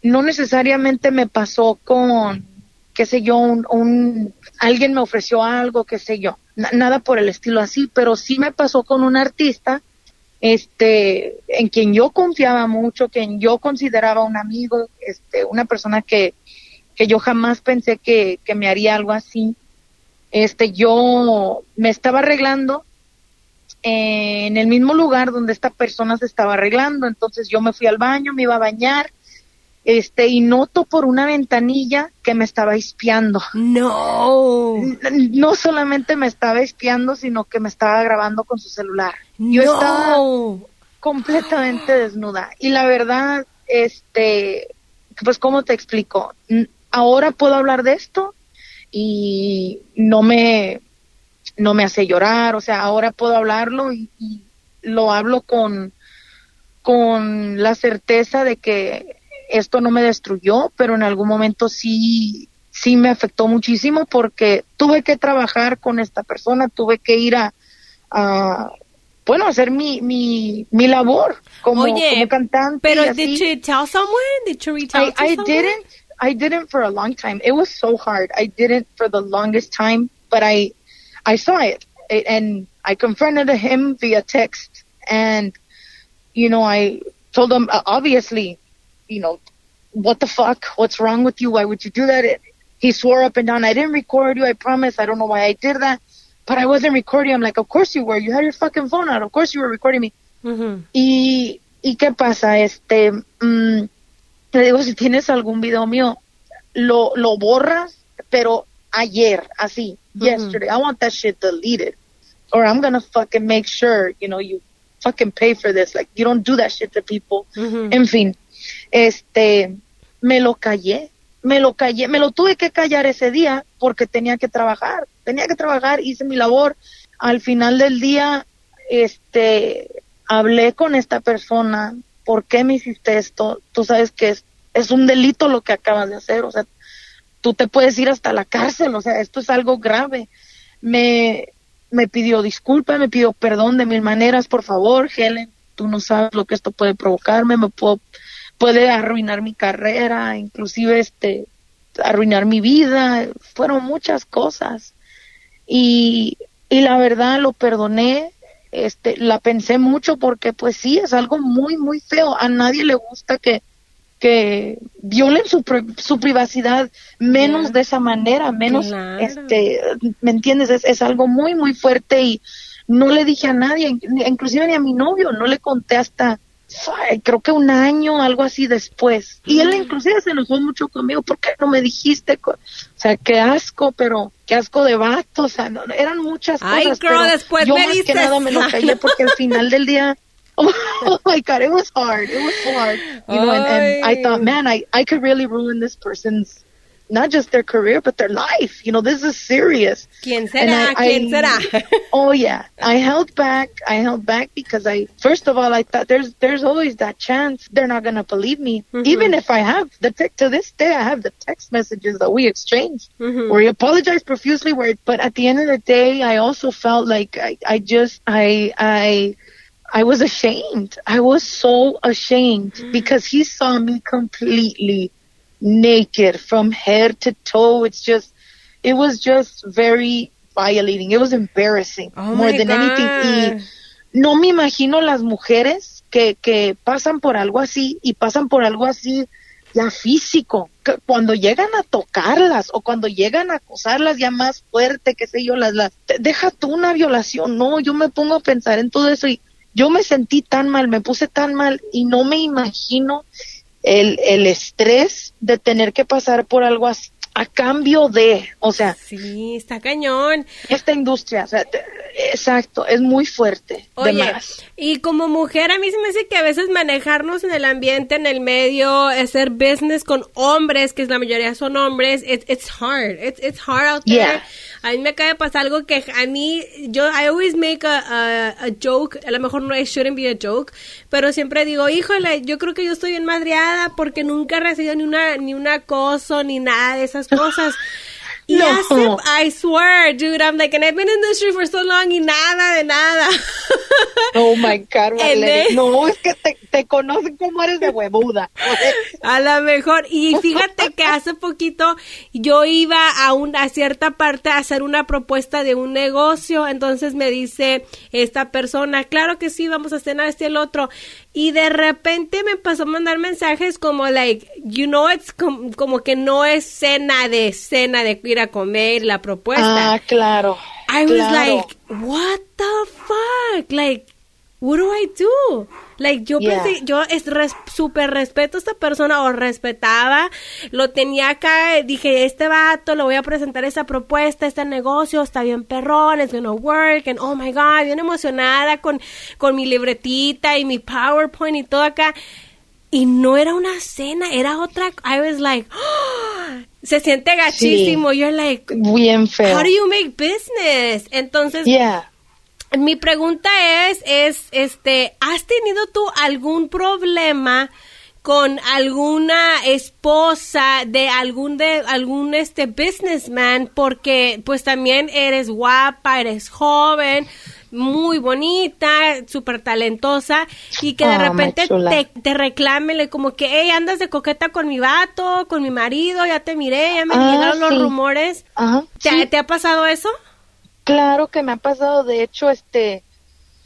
no necesariamente me pasó con, qué sé yo, un, un- alguien me ofreció algo, qué sé yo, na- nada por el estilo así, pero sí me pasó con un artista, este, en quien yo confiaba mucho, quien yo consideraba un amigo, este, una persona que, que yo jamás pensé que, que me haría algo así. Este, yo me estaba arreglando en el mismo lugar donde esta persona se estaba arreglando, entonces yo me fui al baño, me iba a bañar, este, y noto por una ventanilla que me estaba espiando. No. No solamente me estaba espiando, sino que me estaba grabando con su celular. Yo no. estaba completamente desnuda. Y la verdad, este, pues, ¿cómo te explico? Ahora puedo hablar de esto y no me, no me hace llorar, o sea, ahora puedo hablarlo y, y lo hablo con, con la certeza de que esto no me destruyó, pero en algún momento sí, sí me afectó muchísimo porque tuve que trabajar con esta persona, tuve que ir a, a bueno, hacer mi, mi, mi labor como, Oye, como cantante. Pero y así. did you tell someone? Did you reach I, out to I someone? didn't. I didn't for a long time. It was so hard. I didn't for the longest time, but I, I saw it, it and I confronted him via text, and you know I told him uh, obviously, you know, what the fuck? What's wrong with you? Why would you do that? It, he swore up and down. I didn't record you. I promise. I don't know why I did that, but I wasn't recording. I'm like, of course you were. You had your fucking phone out. Of course you were recording me. Ujú. Y, ¿y qué pasa? Este, mm, te digo, si tienes algún video mío, lo, lo borras, pero ayer, así, yesterday. I want that shit deleted. Or I'm gonna fucking make sure, you know, you fucking pay for this. Like, you don't do that shit to people. En fin, este, me lo callé, me lo callé, me lo tuve que callar ese día porque tenía que trabajar, tenía que trabajar, hice mi labor. Al final del día, este, hablé con esta persona, ¿por qué me hiciste esto? Tú sabes que es, es un delito lo que acabas de hacer, o sea, tú te puedes ir hasta la cárcel, o sea, esto es algo grave. Me, me pidió disculpas, me pidió perdón de mil maneras, por favor, Helen, tú no sabes lo que esto puede provocarme, me puedo, puede arruinar mi carrera, inclusive este, arruinar mi vida, fueron muchas cosas. Y, y la verdad lo perdoné, este, la pensé mucho porque pues sí, es algo muy, muy feo. A nadie le gusta que, que violen su, su privacidad menos de esa manera, menos, Claro. este, ¿me entiendes? Es, es algo muy, muy fuerte y no le dije a nadie, in- inclusive ni a mi novio, no le conté hasta, creo que un año, algo así después. Y él inclusive se enojó mucho conmigo, ¿por qué no me dijiste? O sea, qué asco, pero qué asco de vato, o sea, no, eran muchas Ay, cosas. girl, pero después yo me más que dices. nada me lo callé porque al final del día, oh, my God, it was hard, it was hard. You know, and, and I Ay. thought, man, I, I could really ruin this person's not just their career, but their life. You know, this is serious. ¿Quién será? ¿Quién será? oh yeah, I held back. I held back because I, first of all, I thought there's there's always that chance they're not gonna believe me, mm-hmm. even if I have the to this day. I have the text messages that we exchanged mm-hmm. where he apologized profusely. Where, but at the end of the day, I also felt like I, I just I I. I was ashamed. I was so ashamed mm-hmm. because he saw me completely naked from head to toe. It's just, it was just very violating. It was embarrassing oh more than God. anything. Y no me imagino las mujeres que, que pasan por algo así y pasan por algo así ya físico, que cuando llegan a tocarlas o cuando llegan a acosarlas ya más fuerte, qué sé yo, las, las, deja tú una violación, no, yo me pongo a pensar en todo eso y yo me sentí tan mal, me puse tan mal y no me imagino el, el estrés de tener que pasar por algo así a cambio de, o sea, sí, está cañón. Esta industria, o sea, te, exacto, es muy fuerte. Oye, de más. y como mujer a mí se me hace que a veces manejarnos en el ambiente, en el medio, hacer business con hombres, que es la mayoría son hombres, it, it's hard, it's, it's hard out there. Yeah. A mí me acaba de pasar algo que a mí, yo, I always make a, a, a joke, a lo mejor no, it shouldn't be a joke, pero siempre digo, híjole, yo creo que yo estoy bien madreada porque nunca he recibido ni una, ni un acoso, ni nada de esas cosas. Y No. hace, I swear, dude, I'm like, and I've been in the industry for so long y nada de nada. Oh my God, then- No, es que te, te conocen como eres de huevuda. A lo mejor. Y fíjate que hace poquito yo iba a una cierta parte a hacer una propuesta de un negocio. Entonces me dice esta persona, claro que sí, vamos a cenar este y el otro. Y de repente me pasó a mandar mensajes como, like, you know, it's com- como que no es cena de cena de ir a comer la propuesta. Ah, claro. I was claro. like, what the fuck? Like, what do I do? Like, yo Yeah. pensé, yo es res, super respeto a esta persona o respetaba, lo tenía acá, dije, este vato, le voy a presentar esta propuesta, este negocio, está bien perrón, it's gonna work, and oh my god, bien emocionada con, con mi libretita y mi PowerPoint y todo acá. Y no era una cena, era otra, I was like, se siente gachísimo, you're like, Bien feo. How do you make business? Entonces, Yeah. Mi pregunta es, es, este, ¿has tenido tú algún problema con alguna esposa de algún de algún este businessman porque pues también eres guapa, eres joven, muy bonita, súper talentosa y que de Oh, repente te, te reclámele como que, hey, andas de coqueta con mi vato, con mi marido, ya te miré, ya me Ah, llegaron los rumores. ¿Te, sí. ¿Te ha pasado eso? Claro que me ha pasado, de hecho, este,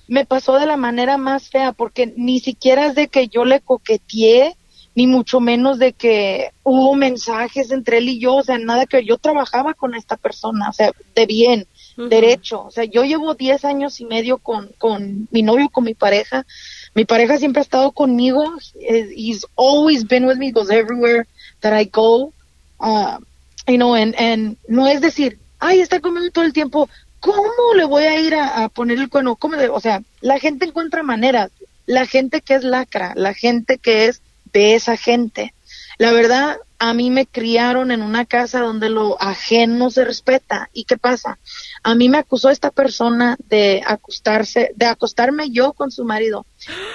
me pasó de la manera más fea, porque ni siquiera es de que yo le coqueteé, ni mucho menos de que hubo mensajes entre él y yo, o sea, nada que yo trabajaba con esta persona, o sea, de bien, derecho, o sea, yo llevo 10 años y medio con, con mi novio, con mi pareja, mi pareja siempre ha estado conmigo, eh, he's always been with me, goes everywhere that I go, uh, you know, and, and no es decir, ay, está conmigo todo el tiempo, ¿cómo le voy a ir a, poner el cuerno? ¿Cómo o sea, la gente encuentra maneras, la gente que es lacra, la gente que es de esa gente. La verdad, a mí me criaron en una casa donde lo ajeno se respeta. ¿Y qué pasa? A mí me acusó esta persona de acostarse, de acostarme yo con su marido.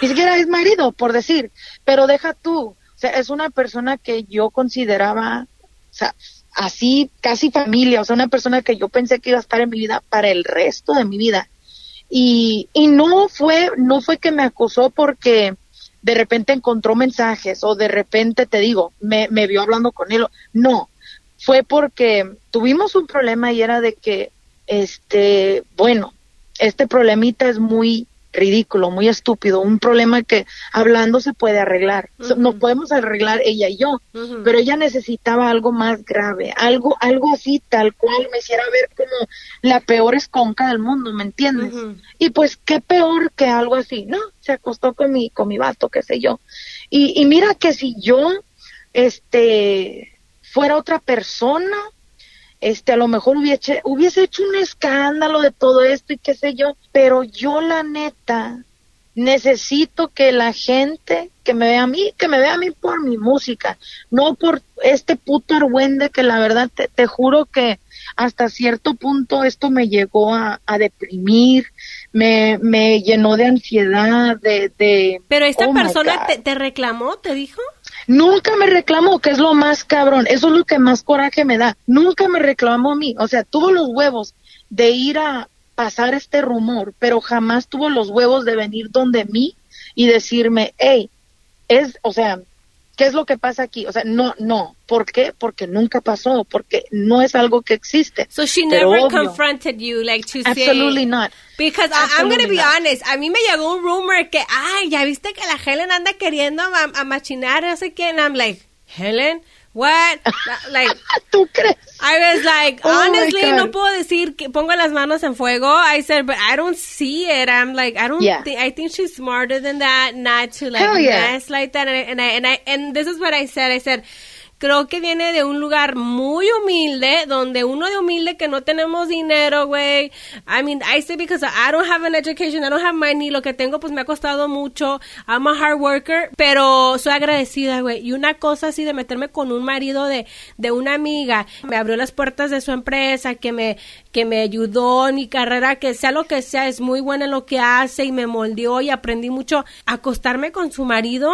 Ni siquiera es marido, por decir, pero deja tú. O sea, es una persona que yo consideraba, o sea, así casi familia, o sea, una persona que yo pensé que iba a estar en mi vida para el resto de mi vida. Y, y no fue, no fue que me acusó porque de repente encontró mensajes o de repente te digo, me, me vio hablando con él. No, fue porque tuvimos un problema y era de que, este, bueno, este problemita es muy ridículo, muy estúpido, un problema que hablando se puede arreglar. So, Nos podemos arreglar ella y yo, pero ella necesitaba algo más grave, algo, algo así tal cual me hiciera ver como la peor esconca del mundo, ¿me entiendes? Y pues qué peor que algo así, ¿no? Se acostó con mi, con mi vato, qué sé yo. Y, y mira que si yo, este, fuera otra persona, este, a lo mejor hubiese, hubiese hecho un escándalo de todo esto y qué sé yo, pero yo la neta necesito que la gente que me vea a mí, que me vea a mí por mi música, no por este puto argüende que la verdad te, te juro que hasta cierto punto esto me llegó a, a deprimir, me, me llenó de ansiedad, de... de Pero esta oh persona te reclamó, te dijo. Nunca me reclamó, que es lo más cabrón. Eso es lo que más coraje me da. Nunca me reclamó a mí. O sea, tuvo los huevos de ir a pasar este rumor, pero jamás tuvo los huevos de venir donde mí y decirme, hey, es, o sea, ¿qué es lo que pasa aquí? O sea, no, no. ¿Por qué? Porque nunca pasó, porque no es algo que existe. So she Pero never obvio. confronted you, like to say. Absolutely not. Because I, I'm gonna Absolutely be not. honest, a mí me llegó un rumor que, ay, ya viste que la Helen anda queriendo a, a machinar, no sé quién. I'm like, Helen, what? like, ¿Tú crees? I was like, Oh honestly, no puedo decir que pongo las manos en fuego. I said, but I don't see it. I'm like, I don't Yeah. think, I think she's smarter than that, not to like Hell yeah. mess like that. And I, and I, and I, and this is what I said. I said, creo que viene de un lugar muy humilde, donde uno de humilde que no tenemos dinero, güey. I mean, I say because I don't have an education, I don't have money, lo que tengo pues me ha costado mucho. I'm a hard worker, pero soy agradecida, güey. Y una cosa así de meterme con un marido de, de una amiga, me abrió las puertas de su empresa, que me, que me ayudó en mi carrera, que sea lo que sea, es muy buena en lo que hace y me moldeó y aprendí mucho. Acostarme con su marido,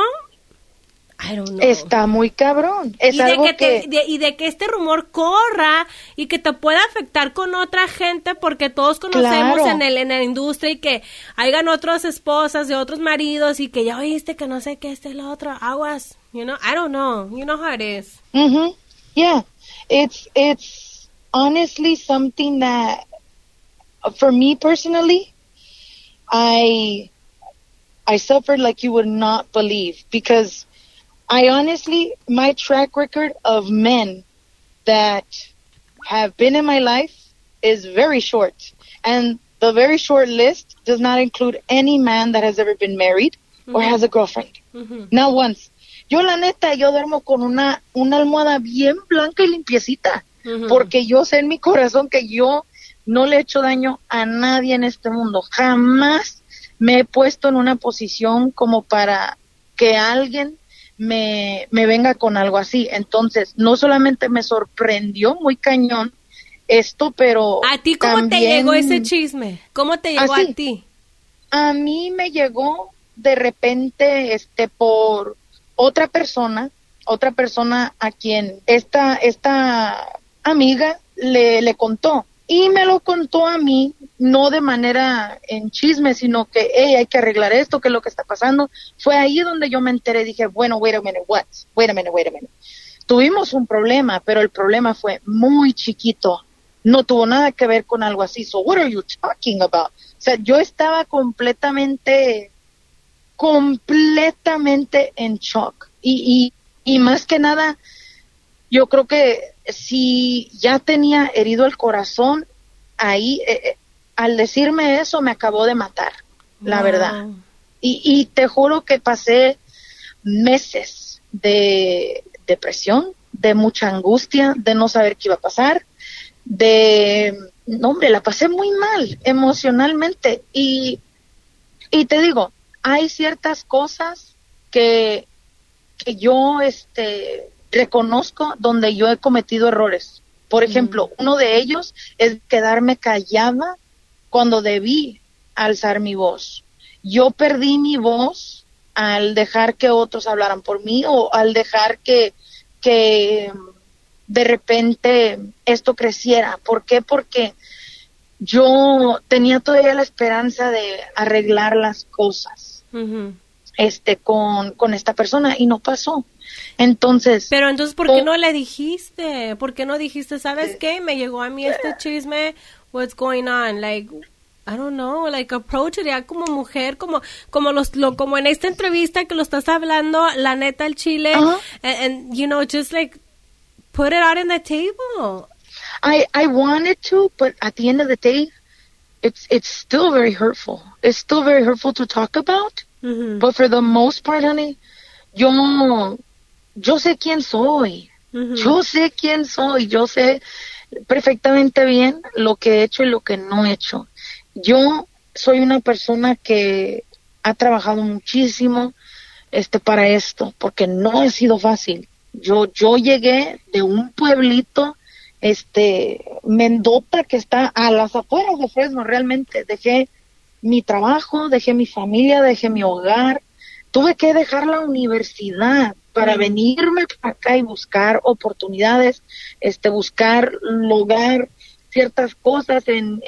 I don't know. Está muy cabrón. Es y, de algo que que... te- de- y de que este rumor corra y que te pueda afectar con otra gente porque todos conocemos Claro. en el en la industria y que hayan otras esposas de otros maridos y que ya oíste que no sé qué este el otro aguas you know I don't know you know how it is hmm Yeah, it's it's honestly something that, for me personally, I I suffered like you would not believe because I honestly my track record of men that have been in my life is very short, and the very short list does not include any man that has ever been married or has a girlfriend. Not once. Yo la neta, yo duermo con una, una almohada bien blanca y limpiecita, porque yo sé en mi corazón que yo no le he hecho daño a nadie en este mundo. Jamás me he puesto en una posición como para que alguien me, me venga con algo así. Entonces, no solamente me sorprendió muy cañón esto, pero... a ti cómo te llegó ese chisme cómo te llegó Así. a ti a mí me llegó de repente este por otra persona, otra persona a quien esta esta amiga le, le contó y me lo contó a mí no de manera en chisme, sino que hey, hay que arreglar esto, que es lo que está pasando. Fue ahí donde yo me enteré, dije, bueno, wait a minute, what? Wait a minute, wait a minute. Tuvimos un problema, pero el problema fue muy chiquito. No tuvo nada que ver con algo así. So, what are you talking about? O sea, yo estaba completamente, completamente en shock. Y, y, y más que nada, yo creo que si ya tenía herido el corazón, ahí, eh, eh, al decirme eso, me acabó de matar, la verdad. Y, y te juro que pasé meses de depresión, de mucha angustia, de no saber qué iba a pasar, de, no hombre, la pasé muy mal emocionalmente. Y, y te digo, hay ciertas cosas que, que yo este, reconozco donde yo he cometido errores. Por ejemplo, uno de ellos es quedarme callada cuando debí alzar mi voz. Yo perdí mi voz al dejar que otros hablaran por mí o al dejar que, que de repente esto creciera. ¿Por qué? Porque yo tenía todavía la esperanza de arreglar las cosas este con, con esta persona y no pasó. Entonces, Pero entonces, ¿por qué Oh. no le dijiste? ¿Por qué no dijiste, sabes qué? Me llegó a mí este chisme. What's going on? Like, I don't know, like approach it ya como mujer, como como los lo, como en esta entrevista que lo estás hablando, la neta el chile Ajá. and, and, you know, just like put it out on the table. I I wanted to, but at the end of the day, it's it's still very hurtful. It's still very hurtful to talk about. Ujú, But for the most part, honey, yo yo sé quién soy. Yo sé quién soy. Yo sé perfectamente bien lo que he hecho y lo que no he hecho. Yo soy una persona que ha trabajado muchísimo este para esto, porque no ha sido fácil. Yo yo llegué de un pueblito este Mendota que está a las afueras de Fresno realmente dejé mi trabajo, dejé mi familia, dejé mi hogar, tuve que dejar la universidad para venirme acá y buscar oportunidades, este buscar lograr ciertas cosas en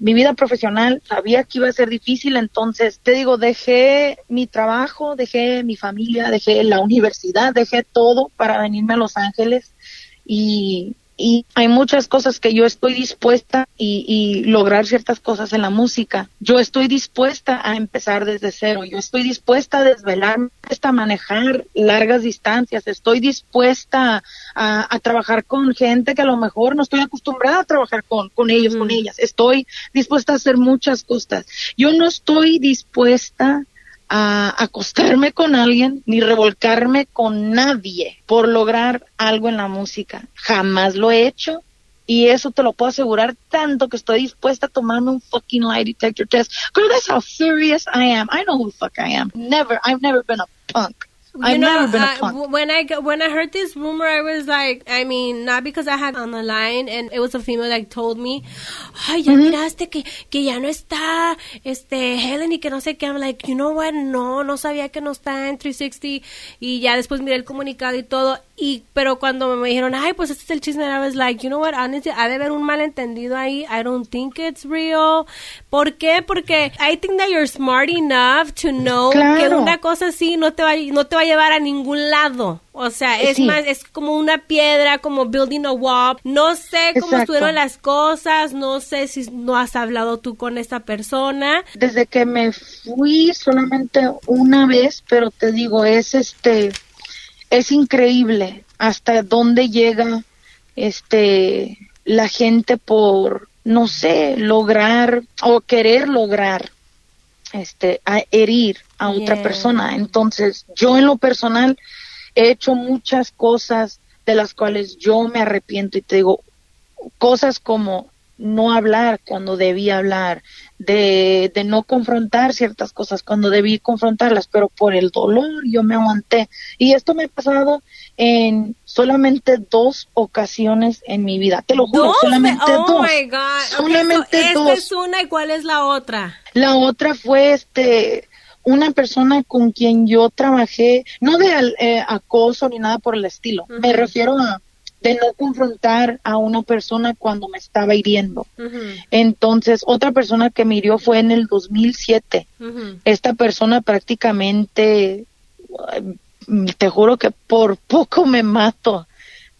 mi vida profesional, sabía que iba a ser difícil, entonces te digo, dejé mi trabajo, dejé mi familia, dejé la universidad, dejé todo para venirme a Los Ángeles y y hay muchas cosas que yo estoy dispuesta y, y, lograr ciertas cosas en la música. Yo estoy dispuesta a empezar desde cero, yo estoy dispuesta a desvelarme, a manejar largas distancias, estoy dispuesta a, a, trabajar con gente que a lo mejor no estoy acostumbrada a trabajar con, con ellos, con ellas. Estoy dispuesta a hacer muchas cosas. Yo no estoy dispuesta a acostarme con alguien ni revolcarme con nadie por lograr algo en la música. Jamás lo he hecho y eso te lo puedo asegurar tanto que estoy dispuesta a tomarme un fucking lie detector test. Girl, that's how serious I am. I know who the fuck I am. Never, I've never been a punk. I've know, never been a I- punk. when I when I heard this rumor, I was like, I mean, not because I had on the line and it was a female that told me, ay, ya miraste que que ya no está este Helen y que no sé qué. I'm like, you know what? No, no sabía que no está en 360 y ya después miré el comunicado y todo. Y pero cuando me dijeron, ay, pues este es el chisme, I was like, you know what? Honestly, ha de haber un malentendido ahí. I don't think it's real. ¿Por qué? Porque I think that you're smart enough to know que Claro. una cosa así no te va no te va a llevar a ningún lado. O sea, es Sí. más, es como una piedra, como building a wall. No sé cómo Exacto. estuvieron las cosas, no sé si no has hablado tú con esta persona. desde que me fui solamente una vez, pero te digo, es este, es increíble hasta dónde llega este la gente por, no sé, lograr o querer lograr este a herir a otra Yeah. persona. Entonces, yo en lo personal he hecho muchas cosas de las cuales yo me arrepiento y te digo, cosas como no hablar cuando debí hablar, de, de no confrontar ciertas cosas cuando debí confrontarlas, pero por el dolor yo me aguanté. Y esto me ha pasado en solamente dos ocasiones en mi vida. Te lo juro, ¿Dos? solamente oh dos. my God. Solamente so esta dos. es una y cuál es la otra. La otra fue este una persona con quien yo trabajé, no de eh, acoso ni nada por el estilo. Me refiero a de no confrontar a una persona cuando me estaba hiriendo. Entonces, otra persona que me hirió fue en el 2007. ujú. Esta persona prácticamente, eh, te juro que por poco me mato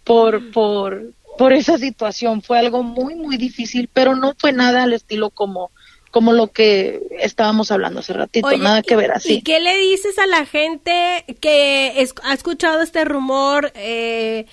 por, por, por esa situación. Fue algo muy, muy difícil, pero no fue nada al estilo como, como lo que estábamos hablando hace ratito, Oye, nada que ¿y- ver así. ¿Y qué le dices a la gente que es- ha escuchado este rumor, eh,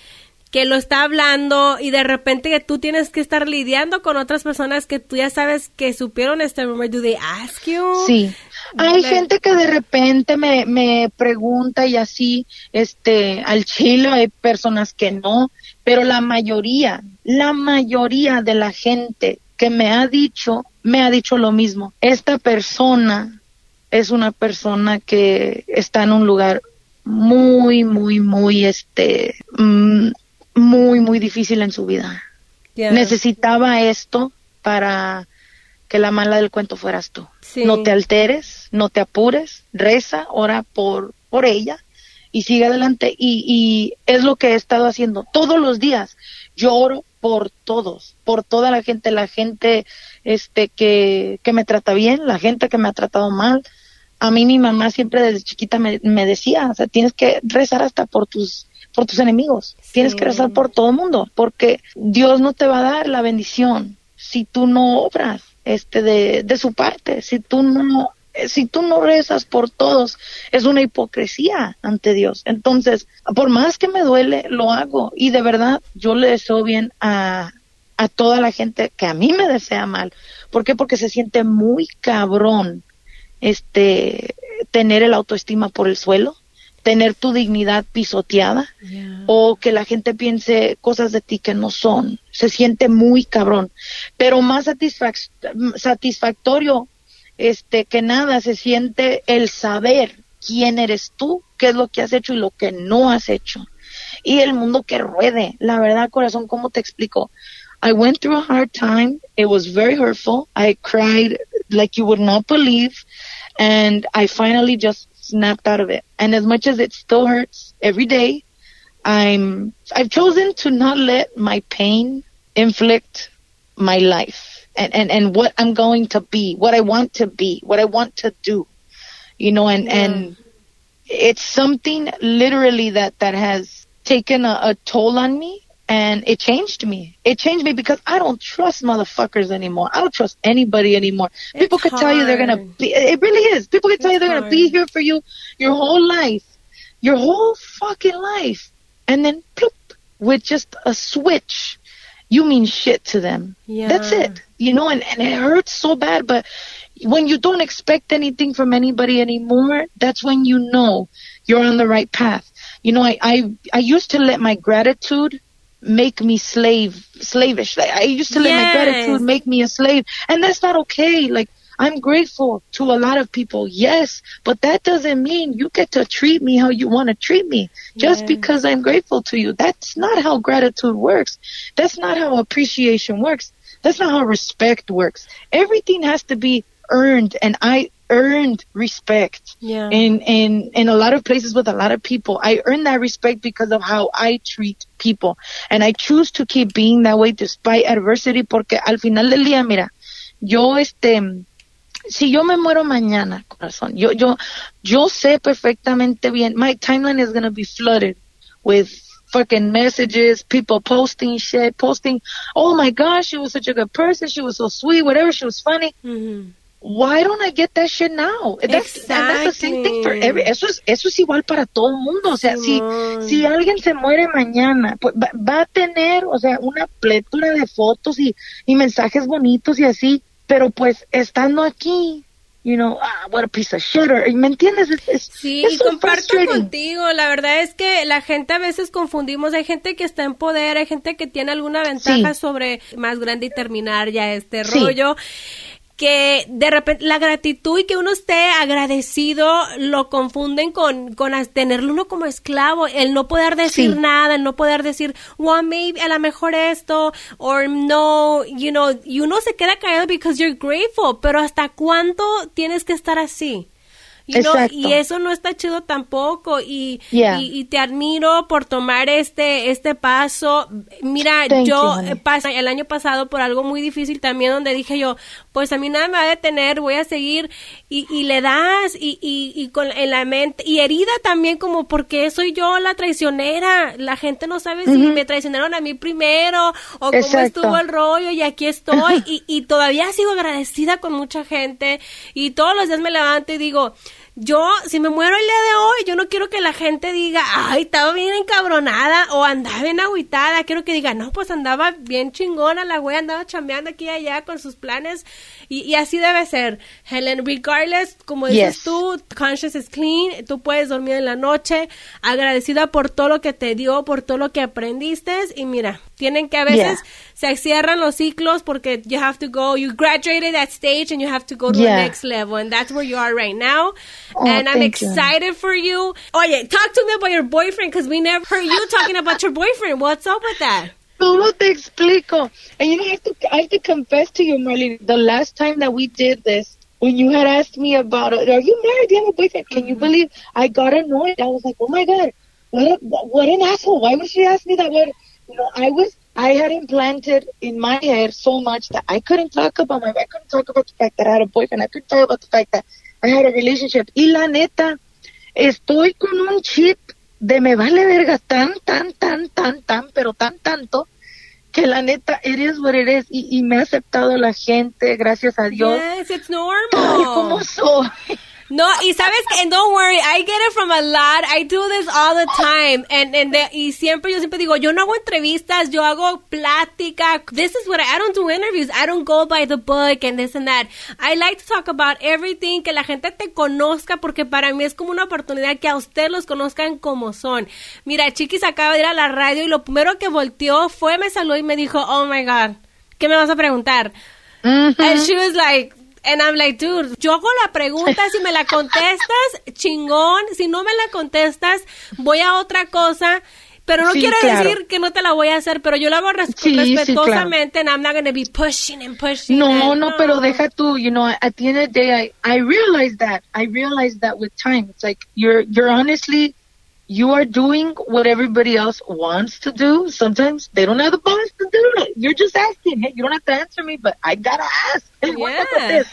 que lo está hablando y de repente que tú tienes que estar lidiando con otras personas que tú ya sabes que supieron este rumor? ¿Do they ask you? Sí. Hay gente que de repente me, me pregunta y así, este, al chile hay personas que no, pero la mayoría, la mayoría de la gente que me ha dicho, me ha dicho lo mismo. Esta persona es una persona que está en un lugar muy, muy, muy, este, mm, muy, muy difícil en su vida. Yeah. Necesitaba esto para que la mala del cuento fueras tú. Sí. No te alteres, no te apures, reza, ora por, por ella y sigue adelante. Y, y es lo que he estado haciendo todos los días. Yo oro por todos, por toda la gente, la gente este que, que me trata bien, la gente que me ha tratado mal. A mí mi mamá siempre desde chiquita me, me decía, o sea, tienes que rezar hasta por tus por tus enemigos, tienes que rezar por todo el mundo, porque Dios no te va a dar la bendición si tú no obras este de, de su parte, si tú no si tú no rezas por todos, es una hipocresía ante Dios. Entonces, por más que me duele, lo hago. Y de verdad, yo le deseo bien a, a toda la gente que a mí me desea mal. ¿Por qué? Porque se siente muy cabrón este tener el autoestima por el suelo, tener tu dignidad pisoteada Yeah. o que la gente piense cosas de ti que no son. Se siente muy cabrón. Pero más satisfac- satisfactorio este, que nada, se siente el saber quién eres tú, qué es lo que has hecho y lo que no has hecho. Y el mundo que ruede, la verdad, corazón, ¿cómo te explico? I went through a hard time. It was very hurtful. I cried like you would not believe. And I finally just snapped out of it. And as much as it still hurts every day, I'm, I've chosen to not let my pain inflict my life and, and, and what I'm going to be, what I want to be, what I want to do, you know, and, yeah. and it's something literally that, that has taken a, a toll on me and it changed me. It changed me because I don't trust motherfuckers anymore. I don't trust anybody anymore. It's People could tell you they're gonna be. It really is. People could tell you they're hard. gonna be here for you your whole life, your whole fucking life, and then ploop, with just a switch, you mean shit to them. Yeah. That's it. You know, and and it hurts so bad, but when you don't expect anything from anybody anymore, that's when you know you're on the right path. You know, I I, I used to let my gratitude make me slave slavish. Like I used to let yes. my gratitude make me a slave, and that's not okay. Like I'm grateful to a lot of people, yes, but that doesn't mean you get to treat me how you want to treat me just because I'm grateful to you. That's not how gratitude works. That's not how appreciation works. That's not how respect works. Everything has to be earned, and I earned respect yeah. in, in, in a lot of places with a lot of people. I earned that respect because of how I treat people. And I choose to keep being that way despite adversity porque al final del día, mira, yo este, si yo me muero mañana, corazón, yo, yo, yo sé perfectamente bien, my timeline is going to be flooded with fucking messages, people posting shit, posting, oh my gosh, she was such a good person, she was so sweet, whatever, she was funny. Mm-hmm why don't I get that shit now? That's, exactly. that's the same thing for every, eso es, eso es igual para todo el mundo. O sea, si, si alguien se muere mañana, pues va, va, a tener, o sea, una pletura de fotos y, y mensajes bonitos y así, pero pues estando aquí, you know, ah, what a piece of shit, or, ¿me entiendes? Es, es, sí, y comparto contigo, la verdad es que la gente a veces confundimos, hay gente que está en poder, hay gente que tiene alguna ventaja sí. sobre más grande y terminar ya este sí. rollo que de repente la gratitud y que uno esté agradecido lo confunden con, con tenerlo uno como esclavo, el no poder decir sí. nada, el no poder decir, well, maybe a lo mejor esto, or no, you know, y uno se queda callado because you're grateful, pero ¿hasta cuánto tienes que estar así? You know, y eso no está chido tampoco. Y, yeah. y, y, te admiro por tomar este este paso. Mira Thank yo you, pasé el año pasado por algo muy difícil también donde dije yo pues a mí nada me va a detener voy a seguir. Y, y le das y, y, y con en la mente. Y herida también como porque soy yo la traicionera la gente no sabe si uh -huh. me traicionaron a mí primero o Exacto. cómo estuvo el rollo y aquí estoy. Y, y todavía sigo agradecida con mucha gente. Y todos los días me levanto y digo yo, si me muero el día de hoy, yo no quiero que la gente diga, ay, estaba bien encabronada o andaba bien agüitada. Quiero que diga, no, pues andaba bien chingona, la güey andaba chambeando aquí y allá con sus planes. Y, y así debe ser, Helen. Regardless, como dices Yes. tú, conscious is clean, tú puedes dormir en la noche, agradecida por todo lo que te dio, por todo lo que aprendiste. Y mira, tienen que a veces se cierran los ciclos porque you have to go, you graduated that stage and you have to go to the next level. And that's where you are right now. Oh, and I'm you. excited for you. Oye, talk to me about your boyfriend because we never heard you talking about your boyfriend. What's up with that? ¿Cómo te explico? And you know, I have to, I have to confess to you, Marlene, the last time that we did this, when you had asked me about, it, are you married? Do you have a boyfriend? Can you mm-hmm. believe I got annoyed? I was like, oh my God, what, a, what an asshole. Why would she ask me that? What, you know, I was, I had implanted in my head so much that I couldn't talk about my, I couldn't talk about the fact that I had a boyfriend. I couldn't talk about the fact that I had a relationship. Y la neta, estoy con un chip de me vale verga tan, tan, tan, tan, tan, pero tan, tanto, que la neta, is what is. Y, y me ha aceptado la gente, gracias a Dios. Yes, it's Tal normal. como soy. No, y sabes que, and don't worry, I get it from a lot. I do this all the time. And, and the, y siempre, yo siempre digo, yo no hago entrevistas, yo hago plática. This is what I, I don't do interviews. I don't go by the book and this and that. I like to talk about everything, que la gente te conozca, porque para mí es como una oportunidad que a usted los conozcan como son. Mira, Chiquis acaba de ir a la radio y lo primero que volteó fue, me saludó y me dijo, oh my God, ¿qué me vas a preguntar? And she was like, And I'm like, dude, yo hago la pregunta, si me la contestas, chingón. Si no me la contestas, voy a otra cosa. Pero no Sí, quiere claro. decir que no te la voy a hacer, pero yo la hago res- Sí, sí, respetuosamente and I'm not gonna be pushing and pushing. No, and- no, pero deja tú, you know, at the end of the day, I, I realized that. I realized that with time. It's like you're, you're honestly, you are doing what everybody else wants to do. Sometimes they don't have the balls to do it. You're just asking. Hey, you don't have to answer me, but I gotta ask. Hey, what Yeah. about this?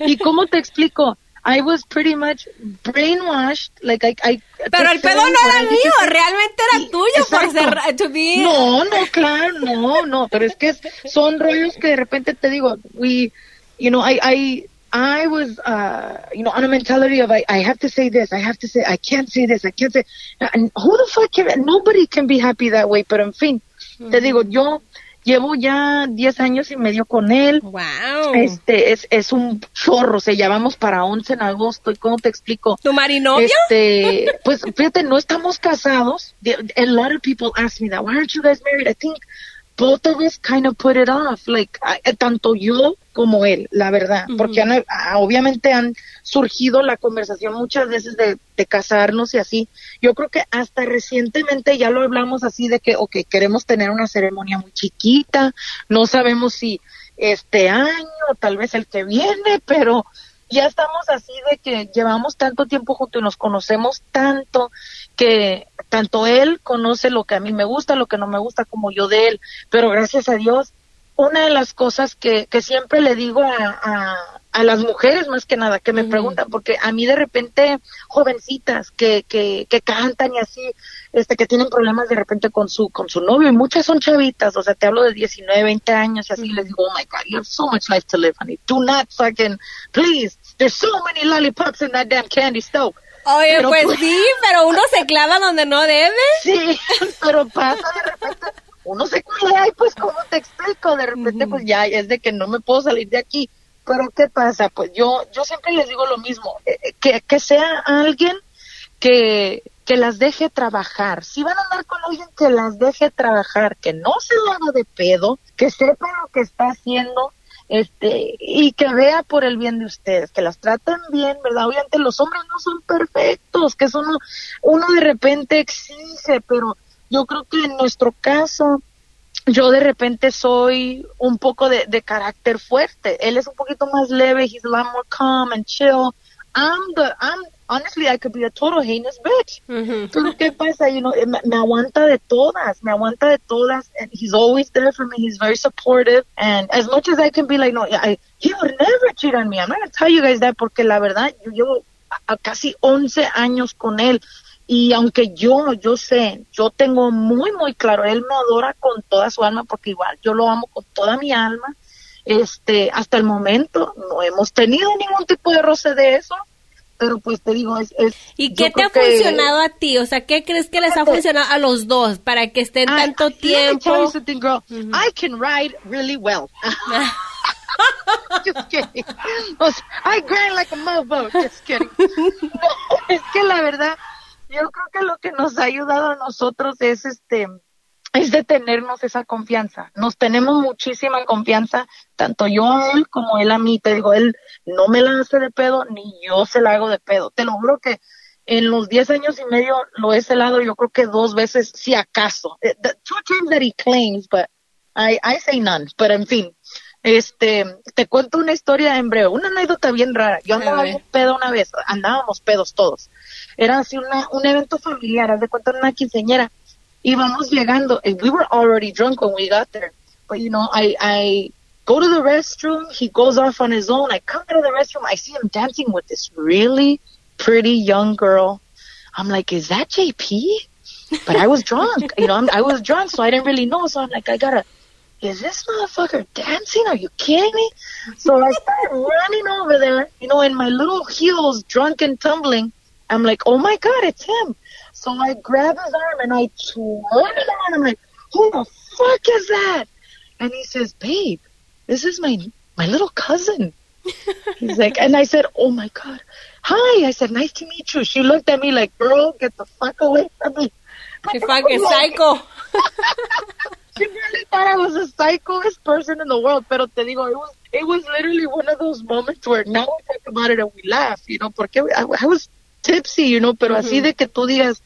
¿Y cómo te explico? I was pretty much brainwashed. Like I, I Pero el pedo no era mío, realmente era Sí, tuyo por ser, to be. No, no, claro, no, no, pero es que es- son rollos que de repente te digo, we, you know, I, I, I was, uh, you know, on a mentality of I, I have to say this, I have to say, I can't say this, I can't say, and who the fuck can, nobody can be happy that way, pero en fin, te digo, yo llevo ya 10 años y medio con él, Wow. este, es, es un chorro, o sea, ya vamos para 11 en agosto, ¿y cómo te explico? ¿Tu marinovio? Este, pues fíjate, no estamos casados. A lot of people ask me that. Why aren't you guys married? I think both of us kind of put it off. Like, I- eh, tanto yo como él, la verdad. Porque han- ah, obviamente han surgido la conversación muchas veces de, de casarnos y así. Yo creo que hasta recientemente ya lo hablamos así de que, ok, queremos tener una ceremonia muy chiquita. No sabemos si este año, tal vez el que viene, pero ya estamos así de que llevamos tanto tiempo juntos y nos conocemos tanto que tanto él conoce lo que a mí me gusta, lo que no me gusta como yo de él, pero gracias a Dios, una de las cosas que, que siempre le digo a, a, a las mujeres más que nada que me preguntan, porque a mí de repente jovencitas que, que, que cantan y así, este que tienen problemas de repente con su con su novio y muchas son chavitas, o sea, te hablo de 19, 20 años y así les digo, "Oh my god, you have so much life to live, honey. Do not fucking please. There's so many lollipops in that damn candy stove." Oye, Pero pues pues- sí, pero uno se clava donde no debe. Sí, pero pasa de repente, uno se culea y pues, ¿cómo te explico? De repente, pues ya es de que no me puedo salir de aquí. Pero, ¿qué pasa? Pues yo, yo siempre les digo lo mismo, eh, eh, que, que sea alguien que, que las deje trabajar. Si van a andar con alguien que las deje trabajar, que no se lo haga de pedo, que sepa lo que está haciendo, este, y que vea por el bien de ustedes, que las traten bien, ¿verdad? Obviamente los hombres no son perfectos, que eso uno, uno de repente exige, pero yo creo que en nuestro caso, yo de repente soy un poco de, de carácter fuerte. Él es un poquito más leve, he's a lot more calm and chill. I'm the, I'm, honestly, I could be a total heinous bitch. Pero ¿qué pasa? You know, me, me aguanta de todas, me aguanta de todas, and he's always there for me. He's very supportive, and as much as I can be like, no, I, he would never cheat on me. I'm not gonna tell you guys that porque la verdad, yo llevo a, a casi 11 años con él. Y aunque yo, yo sé, yo tengo muy, muy claro, él me adora con toda su alma porque igual yo lo amo con toda mi alma. Este, hasta el momento no hemos tenido ningún tipo de roce de eso, pero pues te digo, es... es ¿Y qué te ha que- funcionado a ti? O sea, ¿qué crees que les ha funcionado a los dos para que estén I- tanto you tiempo? something, girl. I can ride really well. Just kidding. O sea, I grind like a mofo. Just kidding. No, es que la verdad, yo creo que lo que nos ha ayudado a nosotros es este es de tenernos esa confianza. Nos tenemos muchísima confianza, tanto yo a él como él a mí. Te digo, él no me la hace de pedo, ni yo se la hago de pedo. Te lo juro que en los 10 años y medio lo he celado yo creo que dos veces, si acaso. Eh, The two times that he claims, but I, I say none. Pero en fin, este, te cuento una historia en breve, una anécdota bien rara. Yo andaba bien pedo una vez, andábamos pedos todos. Era así una, un evento familiar, haz de cuenta una quinceñera. Íbamos llegando, and we were already drunk when we got there. But you know, I, I go to the restroom, he goes off on his own. I come out of the restroom, I see him dancing with this really pretty young girl. I'm like, is that JP? But I was drunk, you know, I'm, I was drunk, so I didn't really know. So I'm like, I gotta, is this motherfucker dancing? Are you kidding me? So I started running over there, you know, in my little heels, drunk and tumbling. I'm like, oh my God, it's him. So I grab his arm and I twirl it on. I'm like, who the fuck is that? And he says, babe, this is my, my little cousin. He's like, and I said, oh my God. Hi. I said, nice to meet you. She looked at me like, girl, get the fuck away from me. Que fucking psycho. she really thought I was the psychoest person in the world, pero te digo, it was, it was literally one of those moments where now we talk about it and we laugh, you know, porque I, I was tipsy, you know, pero así de que tú digas,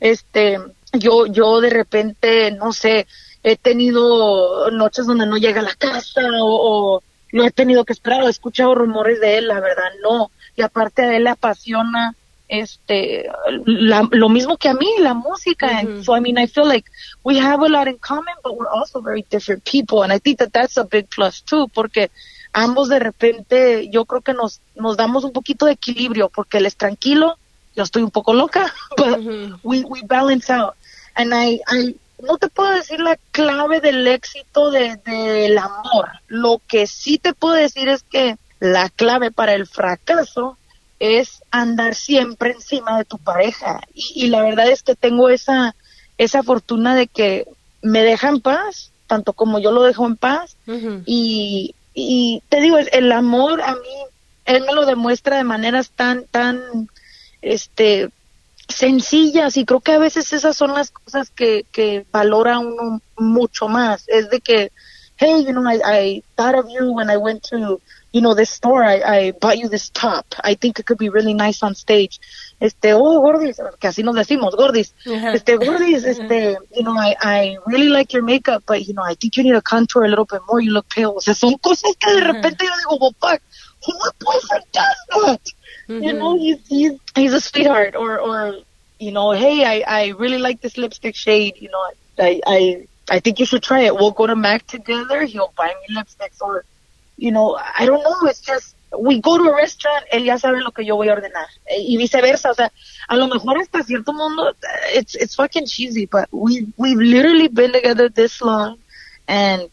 este, yo, yo de repente, no sé, he tenido noches donde no llega a la casa o, o no he tenido que esperar o he escuchado rumores de él, la verdad, no. Y aparte a él le apasiona este la, lo mismo que a mí la música. And so I mean I feel like we have a lot in common but we're also very different people. And I think that that's a big plus too porque ambos de repente yo creo que nos nos damos un poquito de equilibrio porque él es tranquilo yo estoy un poco loca but we we balance out and I I no te puedo decir la clave del éxito de, del amor lo que sí te puedo decir es que la clave para el fracaso es andar siempre encima de tu pareja. Y, y, la verdad es que tengo esa, esa fortuna de que me deja en paz, tanto como yo lo dejo en paz. Y, y te digo, el, amor a mí, él me lo demuestra de maneras tan, tan, este, sencillas y creo que a veces esas son las cosas que, que valora uno mucho más. Es de que, hey, you know, I, I thought of you when I went to, you know, this store. I, I bought you this top. I think it could be really nice on stage. Este, oh, gordis, que así nos decimos, gordis. Este, gordis, este, you know, I, I really like your makeup, but, you know, I think you need to contour a little bit more. You look pale. O sea, son cosas que de repente yo digo, well, fuck, who my boyfriend does that? You know, he's, he's, he's a sweetheart. Or, or, you know, hey, I, I really like this lipstick shade. You know, I, I, I think you should try it. We'll go to Mac together. He'll buy me lipsticks or, you know, I don't know. It's just, we go to a restaurant, él ya sabe lo que yo voy a ordenar. Eh, Y viceversa. O sea, a lo mejor hasta cierto mundo, it's, it's fucking cheesy, but we, we've literally been together this long. And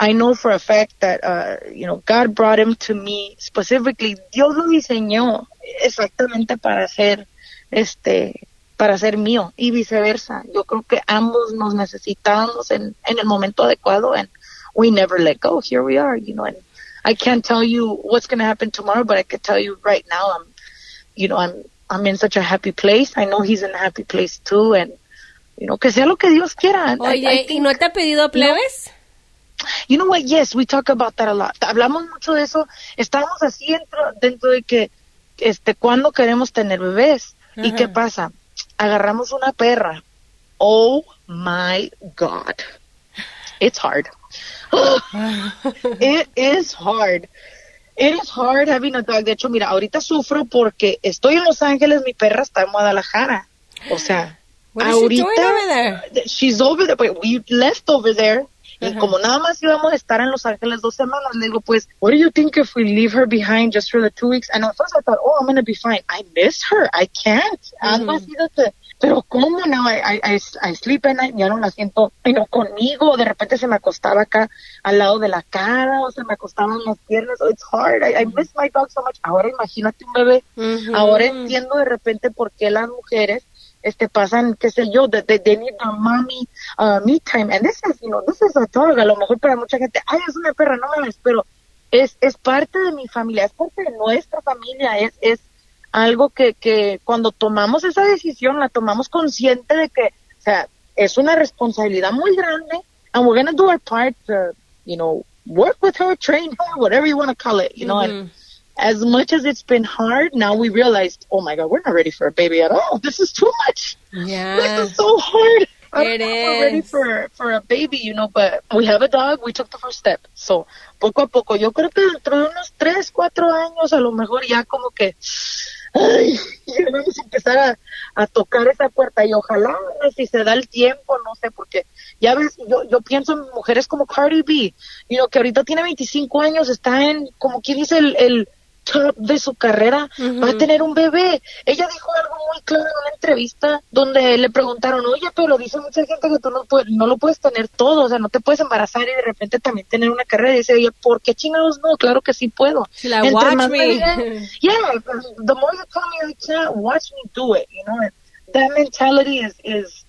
I know for a fact that, uh, you know, God brought him to me specifically. Dios lo diseñó exactamente para ser, este, para ser mío y viceversa. Yo creo que ambos nos necesitamos en, en el momento adecuado and we never let go. Here we are, you know, and I can't tell you what's going to happen tomorrow, but I can tell you right now, I'm, you know, I'm, I'm in such a happy place. I know he's in a happy place too. And, you know, que sea lo que Dios quiera. I- Oye, ¿y no te ha pedido plebes? You know what? Yes, we talk about that a lot. Hablamos mucho de eso. Estamos así dentro, dentro de que, este, cuando queremos tener bebés. ¿Y qué pasa? Agarramos una perra. Oh my God. It's hard. It is hard. It is hard having a dog. De hecho, mira, ahorita sufro porque estoy en Los Ángeles, mi perra está en Guadalajara. O sea, What is she ahorita doing over there? she's over there, but we left over there. Y como nada más íbamos a estar en Los Ángeles dos semanas, le digo, pues, what do you think if we leave her behind just for the two weeks? And at first I thought, oh, I'm gonna be fine. I miss her. I can't. Así de que, pero ¿cómo no? I, I, I, I sleep at night, ya no la siento, know, conmigo. De repente se me acostaba acá al lado de la cara, o se me acostaban las piernas. Oh, it's hard. I, I miss my dog so much. Ahora imagínate un bebé. Ahora entiendo de repente por qué las mujeres este pasan, qué sé yo, de, de, they need their mommy uh, me time. And this is, you know, this is a dog. A lo mejor para mucha gente, ay, es una perra, no mames, pero es, es parte de mi familia, es parte de nuestra familia, es, es algo que, que cuando tomamos esa decisión, la tomamos consciente de que, o sea, es una responsabilidad muy grande, and we're gonna do our part to, you know, work with her, train her, whatever you want to call it, you know, and as much as it's been hard, now we realized, oh my God, we're not ready for a baby at all. This is too much. Ya. This is so hard. It if we're ready is. for, for a baby, you know, but we have a dog. We took the first step. So, poco a poco, yo creo que dentro de unos tres, cuatro años, a lo mejor ya como que, ay, vamos a empezar a, a tocar esa puerta y ojalá, si se da el tiempo, no sé, porque ya ves, yo, yo pienso en mujeres como Cardi B, you know, que ahorita tiene 25 años, está en, como quien dice, el, el top de su carrera, va a tener un bebé. Ella dijo algo muy claro en una entrevista donde le preguntaron, oye, pero dice mucha gente que tú no, puedes, no lo puedes tener todo, o sea, no te puedes embarazar y de repente también tener una carrera. Y dice ella, ¿por qué chingados no? Claro que sí puedo. Like, Entre "Watch más me." digan, yeah, the more you tell me I can't, watch me do it, you know, that mentality is, is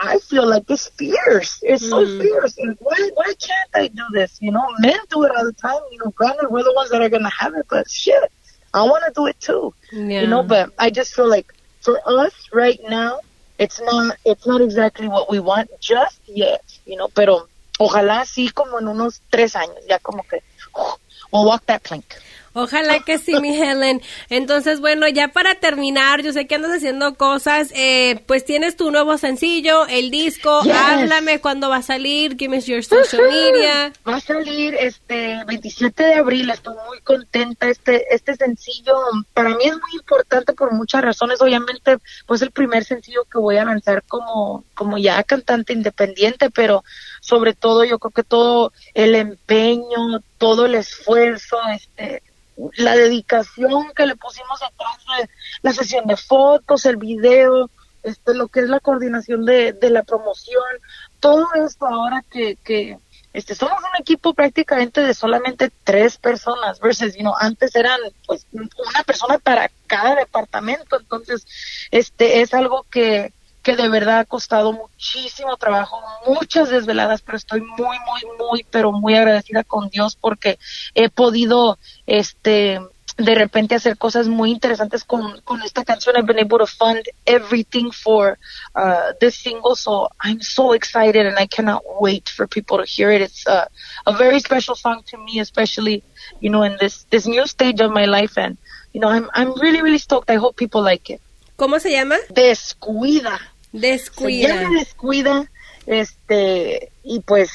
I feel like it's fierce. It's so mm-hmm. fierce. And why why can't I do this? You know, men do it all the time. You know, granted we're the ones that are gonna have it, but shit, I want to do it too. Yeah. You know, but I just feel like for us right now, it's not it's not exactly what we want just yet, you know, pero ojalá sí como en unos tres años, ya como que we'll walk that plank. Ojalá que sí, mi Helen. Entonces, bueno, ya para terminar, yo sé que andas haciendo cosas, eh, pues tienes tu nuevo sencillo, el disco, Yes. háblame cuándo va a salir, give me your social media. Va a salir este 27 de abril, estoy muy contenta. Este este sencillo para mí es muy importante por muchas razones. Obviamente, pues el primer sencillo que voy a lanzar como como ya cantante independiente, pero sobre todo yo creo que todo el empeño, todo el esfuerzo, este la dedicación que le pusimos atrás de la sesión de fotos, el video, este lo que es la coordinación de, de la promoción, todo esto ahora que, que este somos un equipo prácticamente de solamente tres personas versus you know, antes eran pues una persona para cada departamento. Entonces este es algo que que de verdad ha costado muchísimo trabajo, muchas desveladas, pero estoy muy, muy, muy, pero muy agradecida con Dios porque he podido, este, de repente hacer cosas muy interesantes con, con esta canción. I've been able to fund everything for uh, this single, so I'm so excited and I cannot wait for people to hear it. It's uh, a very special song to me, especially, you know, in this, this new stage of my life and, you know, I'm, I'm really, really stoked. I hope people like it. ¿Cómo se llama? Descuida. Descuida. Se descuida, este, y pues,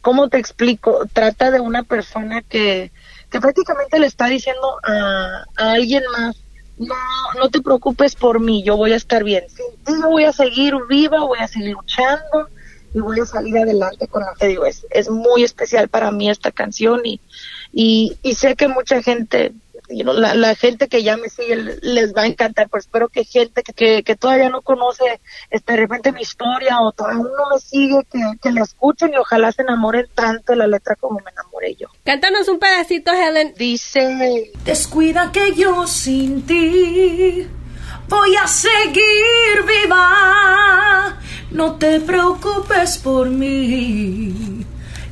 ¿cómo te explico? Trata de una persona que, que prácticamente le está diciendo a, a alguien más, no, no te preocupes por mí, yo voy a estar bien. Sin ti voy a seguir viva, voy a seguir luchando y voy a salir adelante con lo que digo. Es, es muy especial para mí esta canción y, y, y sé que mucha gente, you know, la, la gente que ya me sigue les va a encantar, pero espero que gente que, que, que todavía no conoce este, de repente mi historia o todavía no me sigue, que, que la escuchen y ojalá se enamoren tanto de la letra como me enamoré yo. Cántanos un pedacito, Helen. Dice, Descuida que yo sin ti voy a seguir viva. No te preocupes por mí,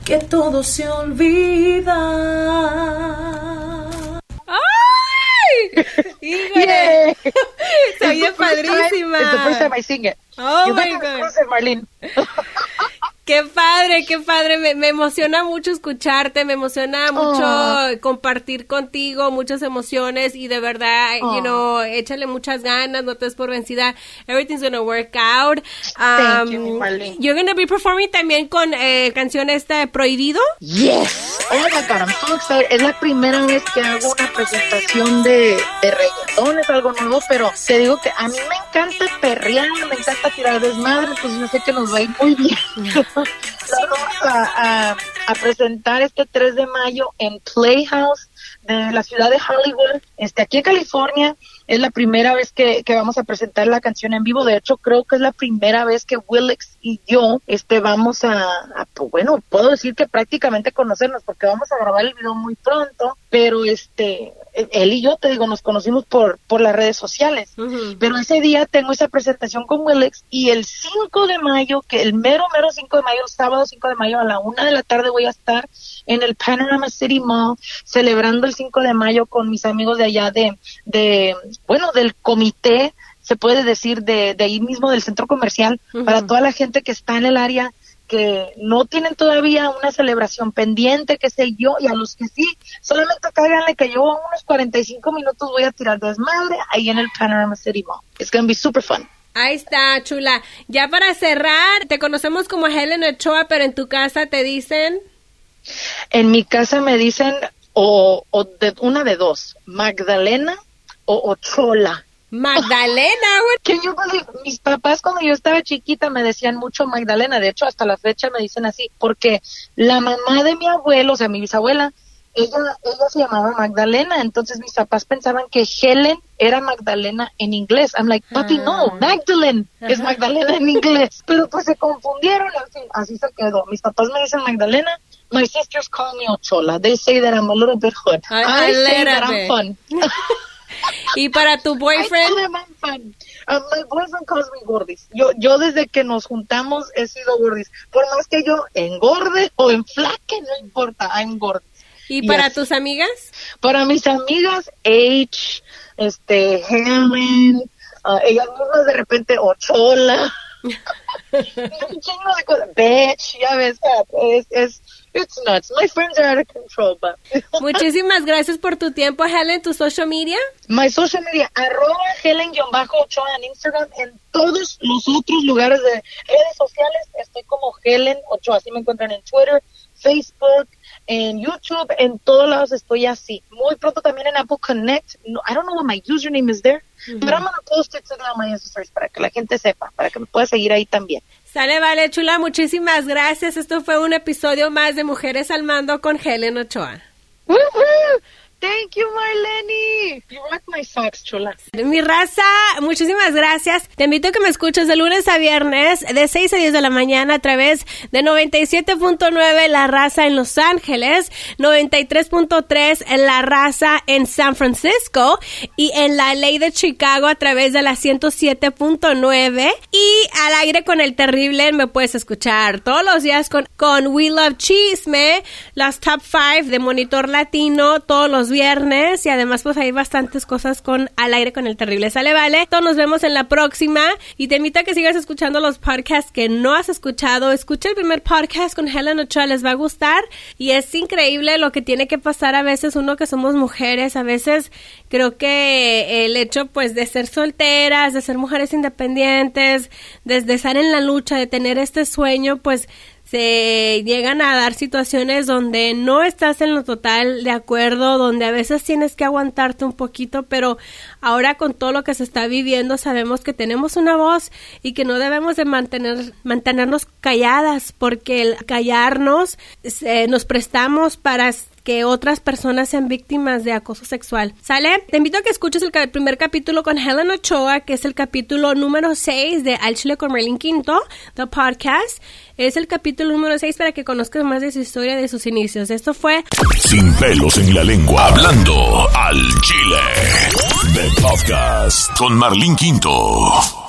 que todo se olvida. ¡Ay! ¡Híjole! Se oye time- padrísima. It's the first time I sing it. Oh You my God. Marlene. Qué padre, qué padre. Me, me emociona mucho escucharte, me emociona mucho Oh. compartir contigo muchas emociones y de verdad, you Oh. know, échale muchas ganas, no te des por vencida. Everything's gonna work out. Thank you, Um, Marlene. You're gonna be performing también con eh, canción esta Prohibido. Yes. So excited. Es la primera vez que hago una presentación de, de reggaetón, es algo nuevo, pero te digo que a mí me encanta perrear, me encanta tirar desmadre, pues yo sé que nos va a ir muy bien. Vamos a, a, a presentar este 3 de mayo en Playhouse de la ciudad de Hollywood, este aquí en California. Es la primera vez que, que vamos a presentar la canción en vivo. De hecho, creo que es la primera vez que Willix y yo este, vamos a, a, pues, bueno, puedo decir que prácticamente conocernos porque vamos a grabar el video muy pronto, pero este, él y yo, te digo, nos conocimos por, por las redes sociales. Pero ese día tengo esa presentación con Willix y el 5 de mayo, que el mero, mero 5 de mayo, el sábado 5 de mayo a la una de la tarde voy a estar en el Panorama City Mall celebrando el 5 de mayo con mis amigos de allá de, de bueno, del comité, se puede decir, de, de ahí mismo del centro comercial, para toda la gente que está en el área que no tienen todavía una celebración pendiente, qué sé yo, y a los que sí, solamente cáiganle que yo unos 45 minutos voy a tirar desmadre ahí en el Panorama City Mall. It's gonna be super fun. Ahí está, chula. Ya para cerrar, te conocemos como Helen Ochoa, pero en tu casa te dicen... En mi casa me dicen o, o de, una de dos, Magdalena o Ochola. Magdalena, güey. Que yo, mis papás cuando yo estaba chiquita me decían mucho Magdalena, de hecho hasta la fecha me dicen así, porque la mamá de mi abuelo, o sea, mi bisabuela, ella, ella se llamaba Magdalena, entonces mis papás pensaban que Helen era Magdalena en inglés. I'm like, papi, no, Magdalene es Magdalena en inglés. Pero pues se confundieron, así, así se quedó. Mis papás me dicen Magdalena, my sisters call me Ochola. They say that I'm a little bit hood. I say that I'm fun. Y para tu boyfriend... Uh, my boyfriend calls me gordis. Yo, yo desde que nos juntamos he sido gordis. Por más que yo engorde o enflaque, no importa, I'm gordis. ¿Y para Yes. tus amigas? Para mis amigas, H, este, Helen, ah, ellas mismas de repente, Ochola. un chingo de cosas. Bitch, ya ves, es, es, it's nuts. My friends are out of control, but. Muchísimas gracias por tu tiempo, Helen, tu social media. My social media, arroba Helen-Ochoa en Instagram, en todos los otros lugares de redes sociales, estoy como Helen Ochoa, así me encuentran en Twitter, Facebook, en YouTube, en todos lados estoy así. Muy pronto también en Apple Connect. No, I don't know what my username is there, but I'm gonna post it on my para que la gente sepa, para que me pueda seguir ahí también. Sale, vale, chula, muchísimas gracias. Esto fue un episodio más de Mujeres al Mando con Helen Ochoa. 呜呼 Thank you, Marlene. You rock my socks, chula. Mi raza, muchísimas gracias. Te invito a que me escuches de lunes a viernes, de 6 a 10 de la mañana, a través de 97.9 La Raza en Los Ángeles, 93.3 en La Raza en San Francisco y en La Ley de Chicago a través de la 107.9 y al aire con el terrible me puedes escuchar todos los días con, con We Love Chisme, las top 5 de Monitor Latino, todos los viernes y además pues hay bastantes cosas con al aire con el terrible sale vale. Todos nos vemos en la próxima y te invito a que sigas escuchando los podcasts que no has escuchado. Escucha el primer podcast con Helen Ochoa, les va a gustar y es increíble lo que tiene que pasar a veces uno que somos mujeres, a veces creo que el hecho pues de ser solteras, de ser mujeres independientes, desde estar en la lucha, de tener este sueño pues se llegan a dar situaciones donde no estás en lo total de acuerdo, donde a veces tienes que aguantarte un poquito, pero ahora con todo lo que se está viviendo sabemos que tenemos una voz y que no debemos de mantener mantenernos calladas porque el callarnos nos prestamos para que otras personas sean víctimas de acoso sexual. ¿Sale? Te invito a que escuches el, primer capítulo con Helen Ochoa, que es el capítulo número 6 de Al Chile con Merlin Quinto, the podcast. Es el capítulo número 6 para que conozcas más de su historia, de sus inicios. Esto fue... Sin pelos en la lengua, hablando al Chile. The podcast con Marlin Quinto.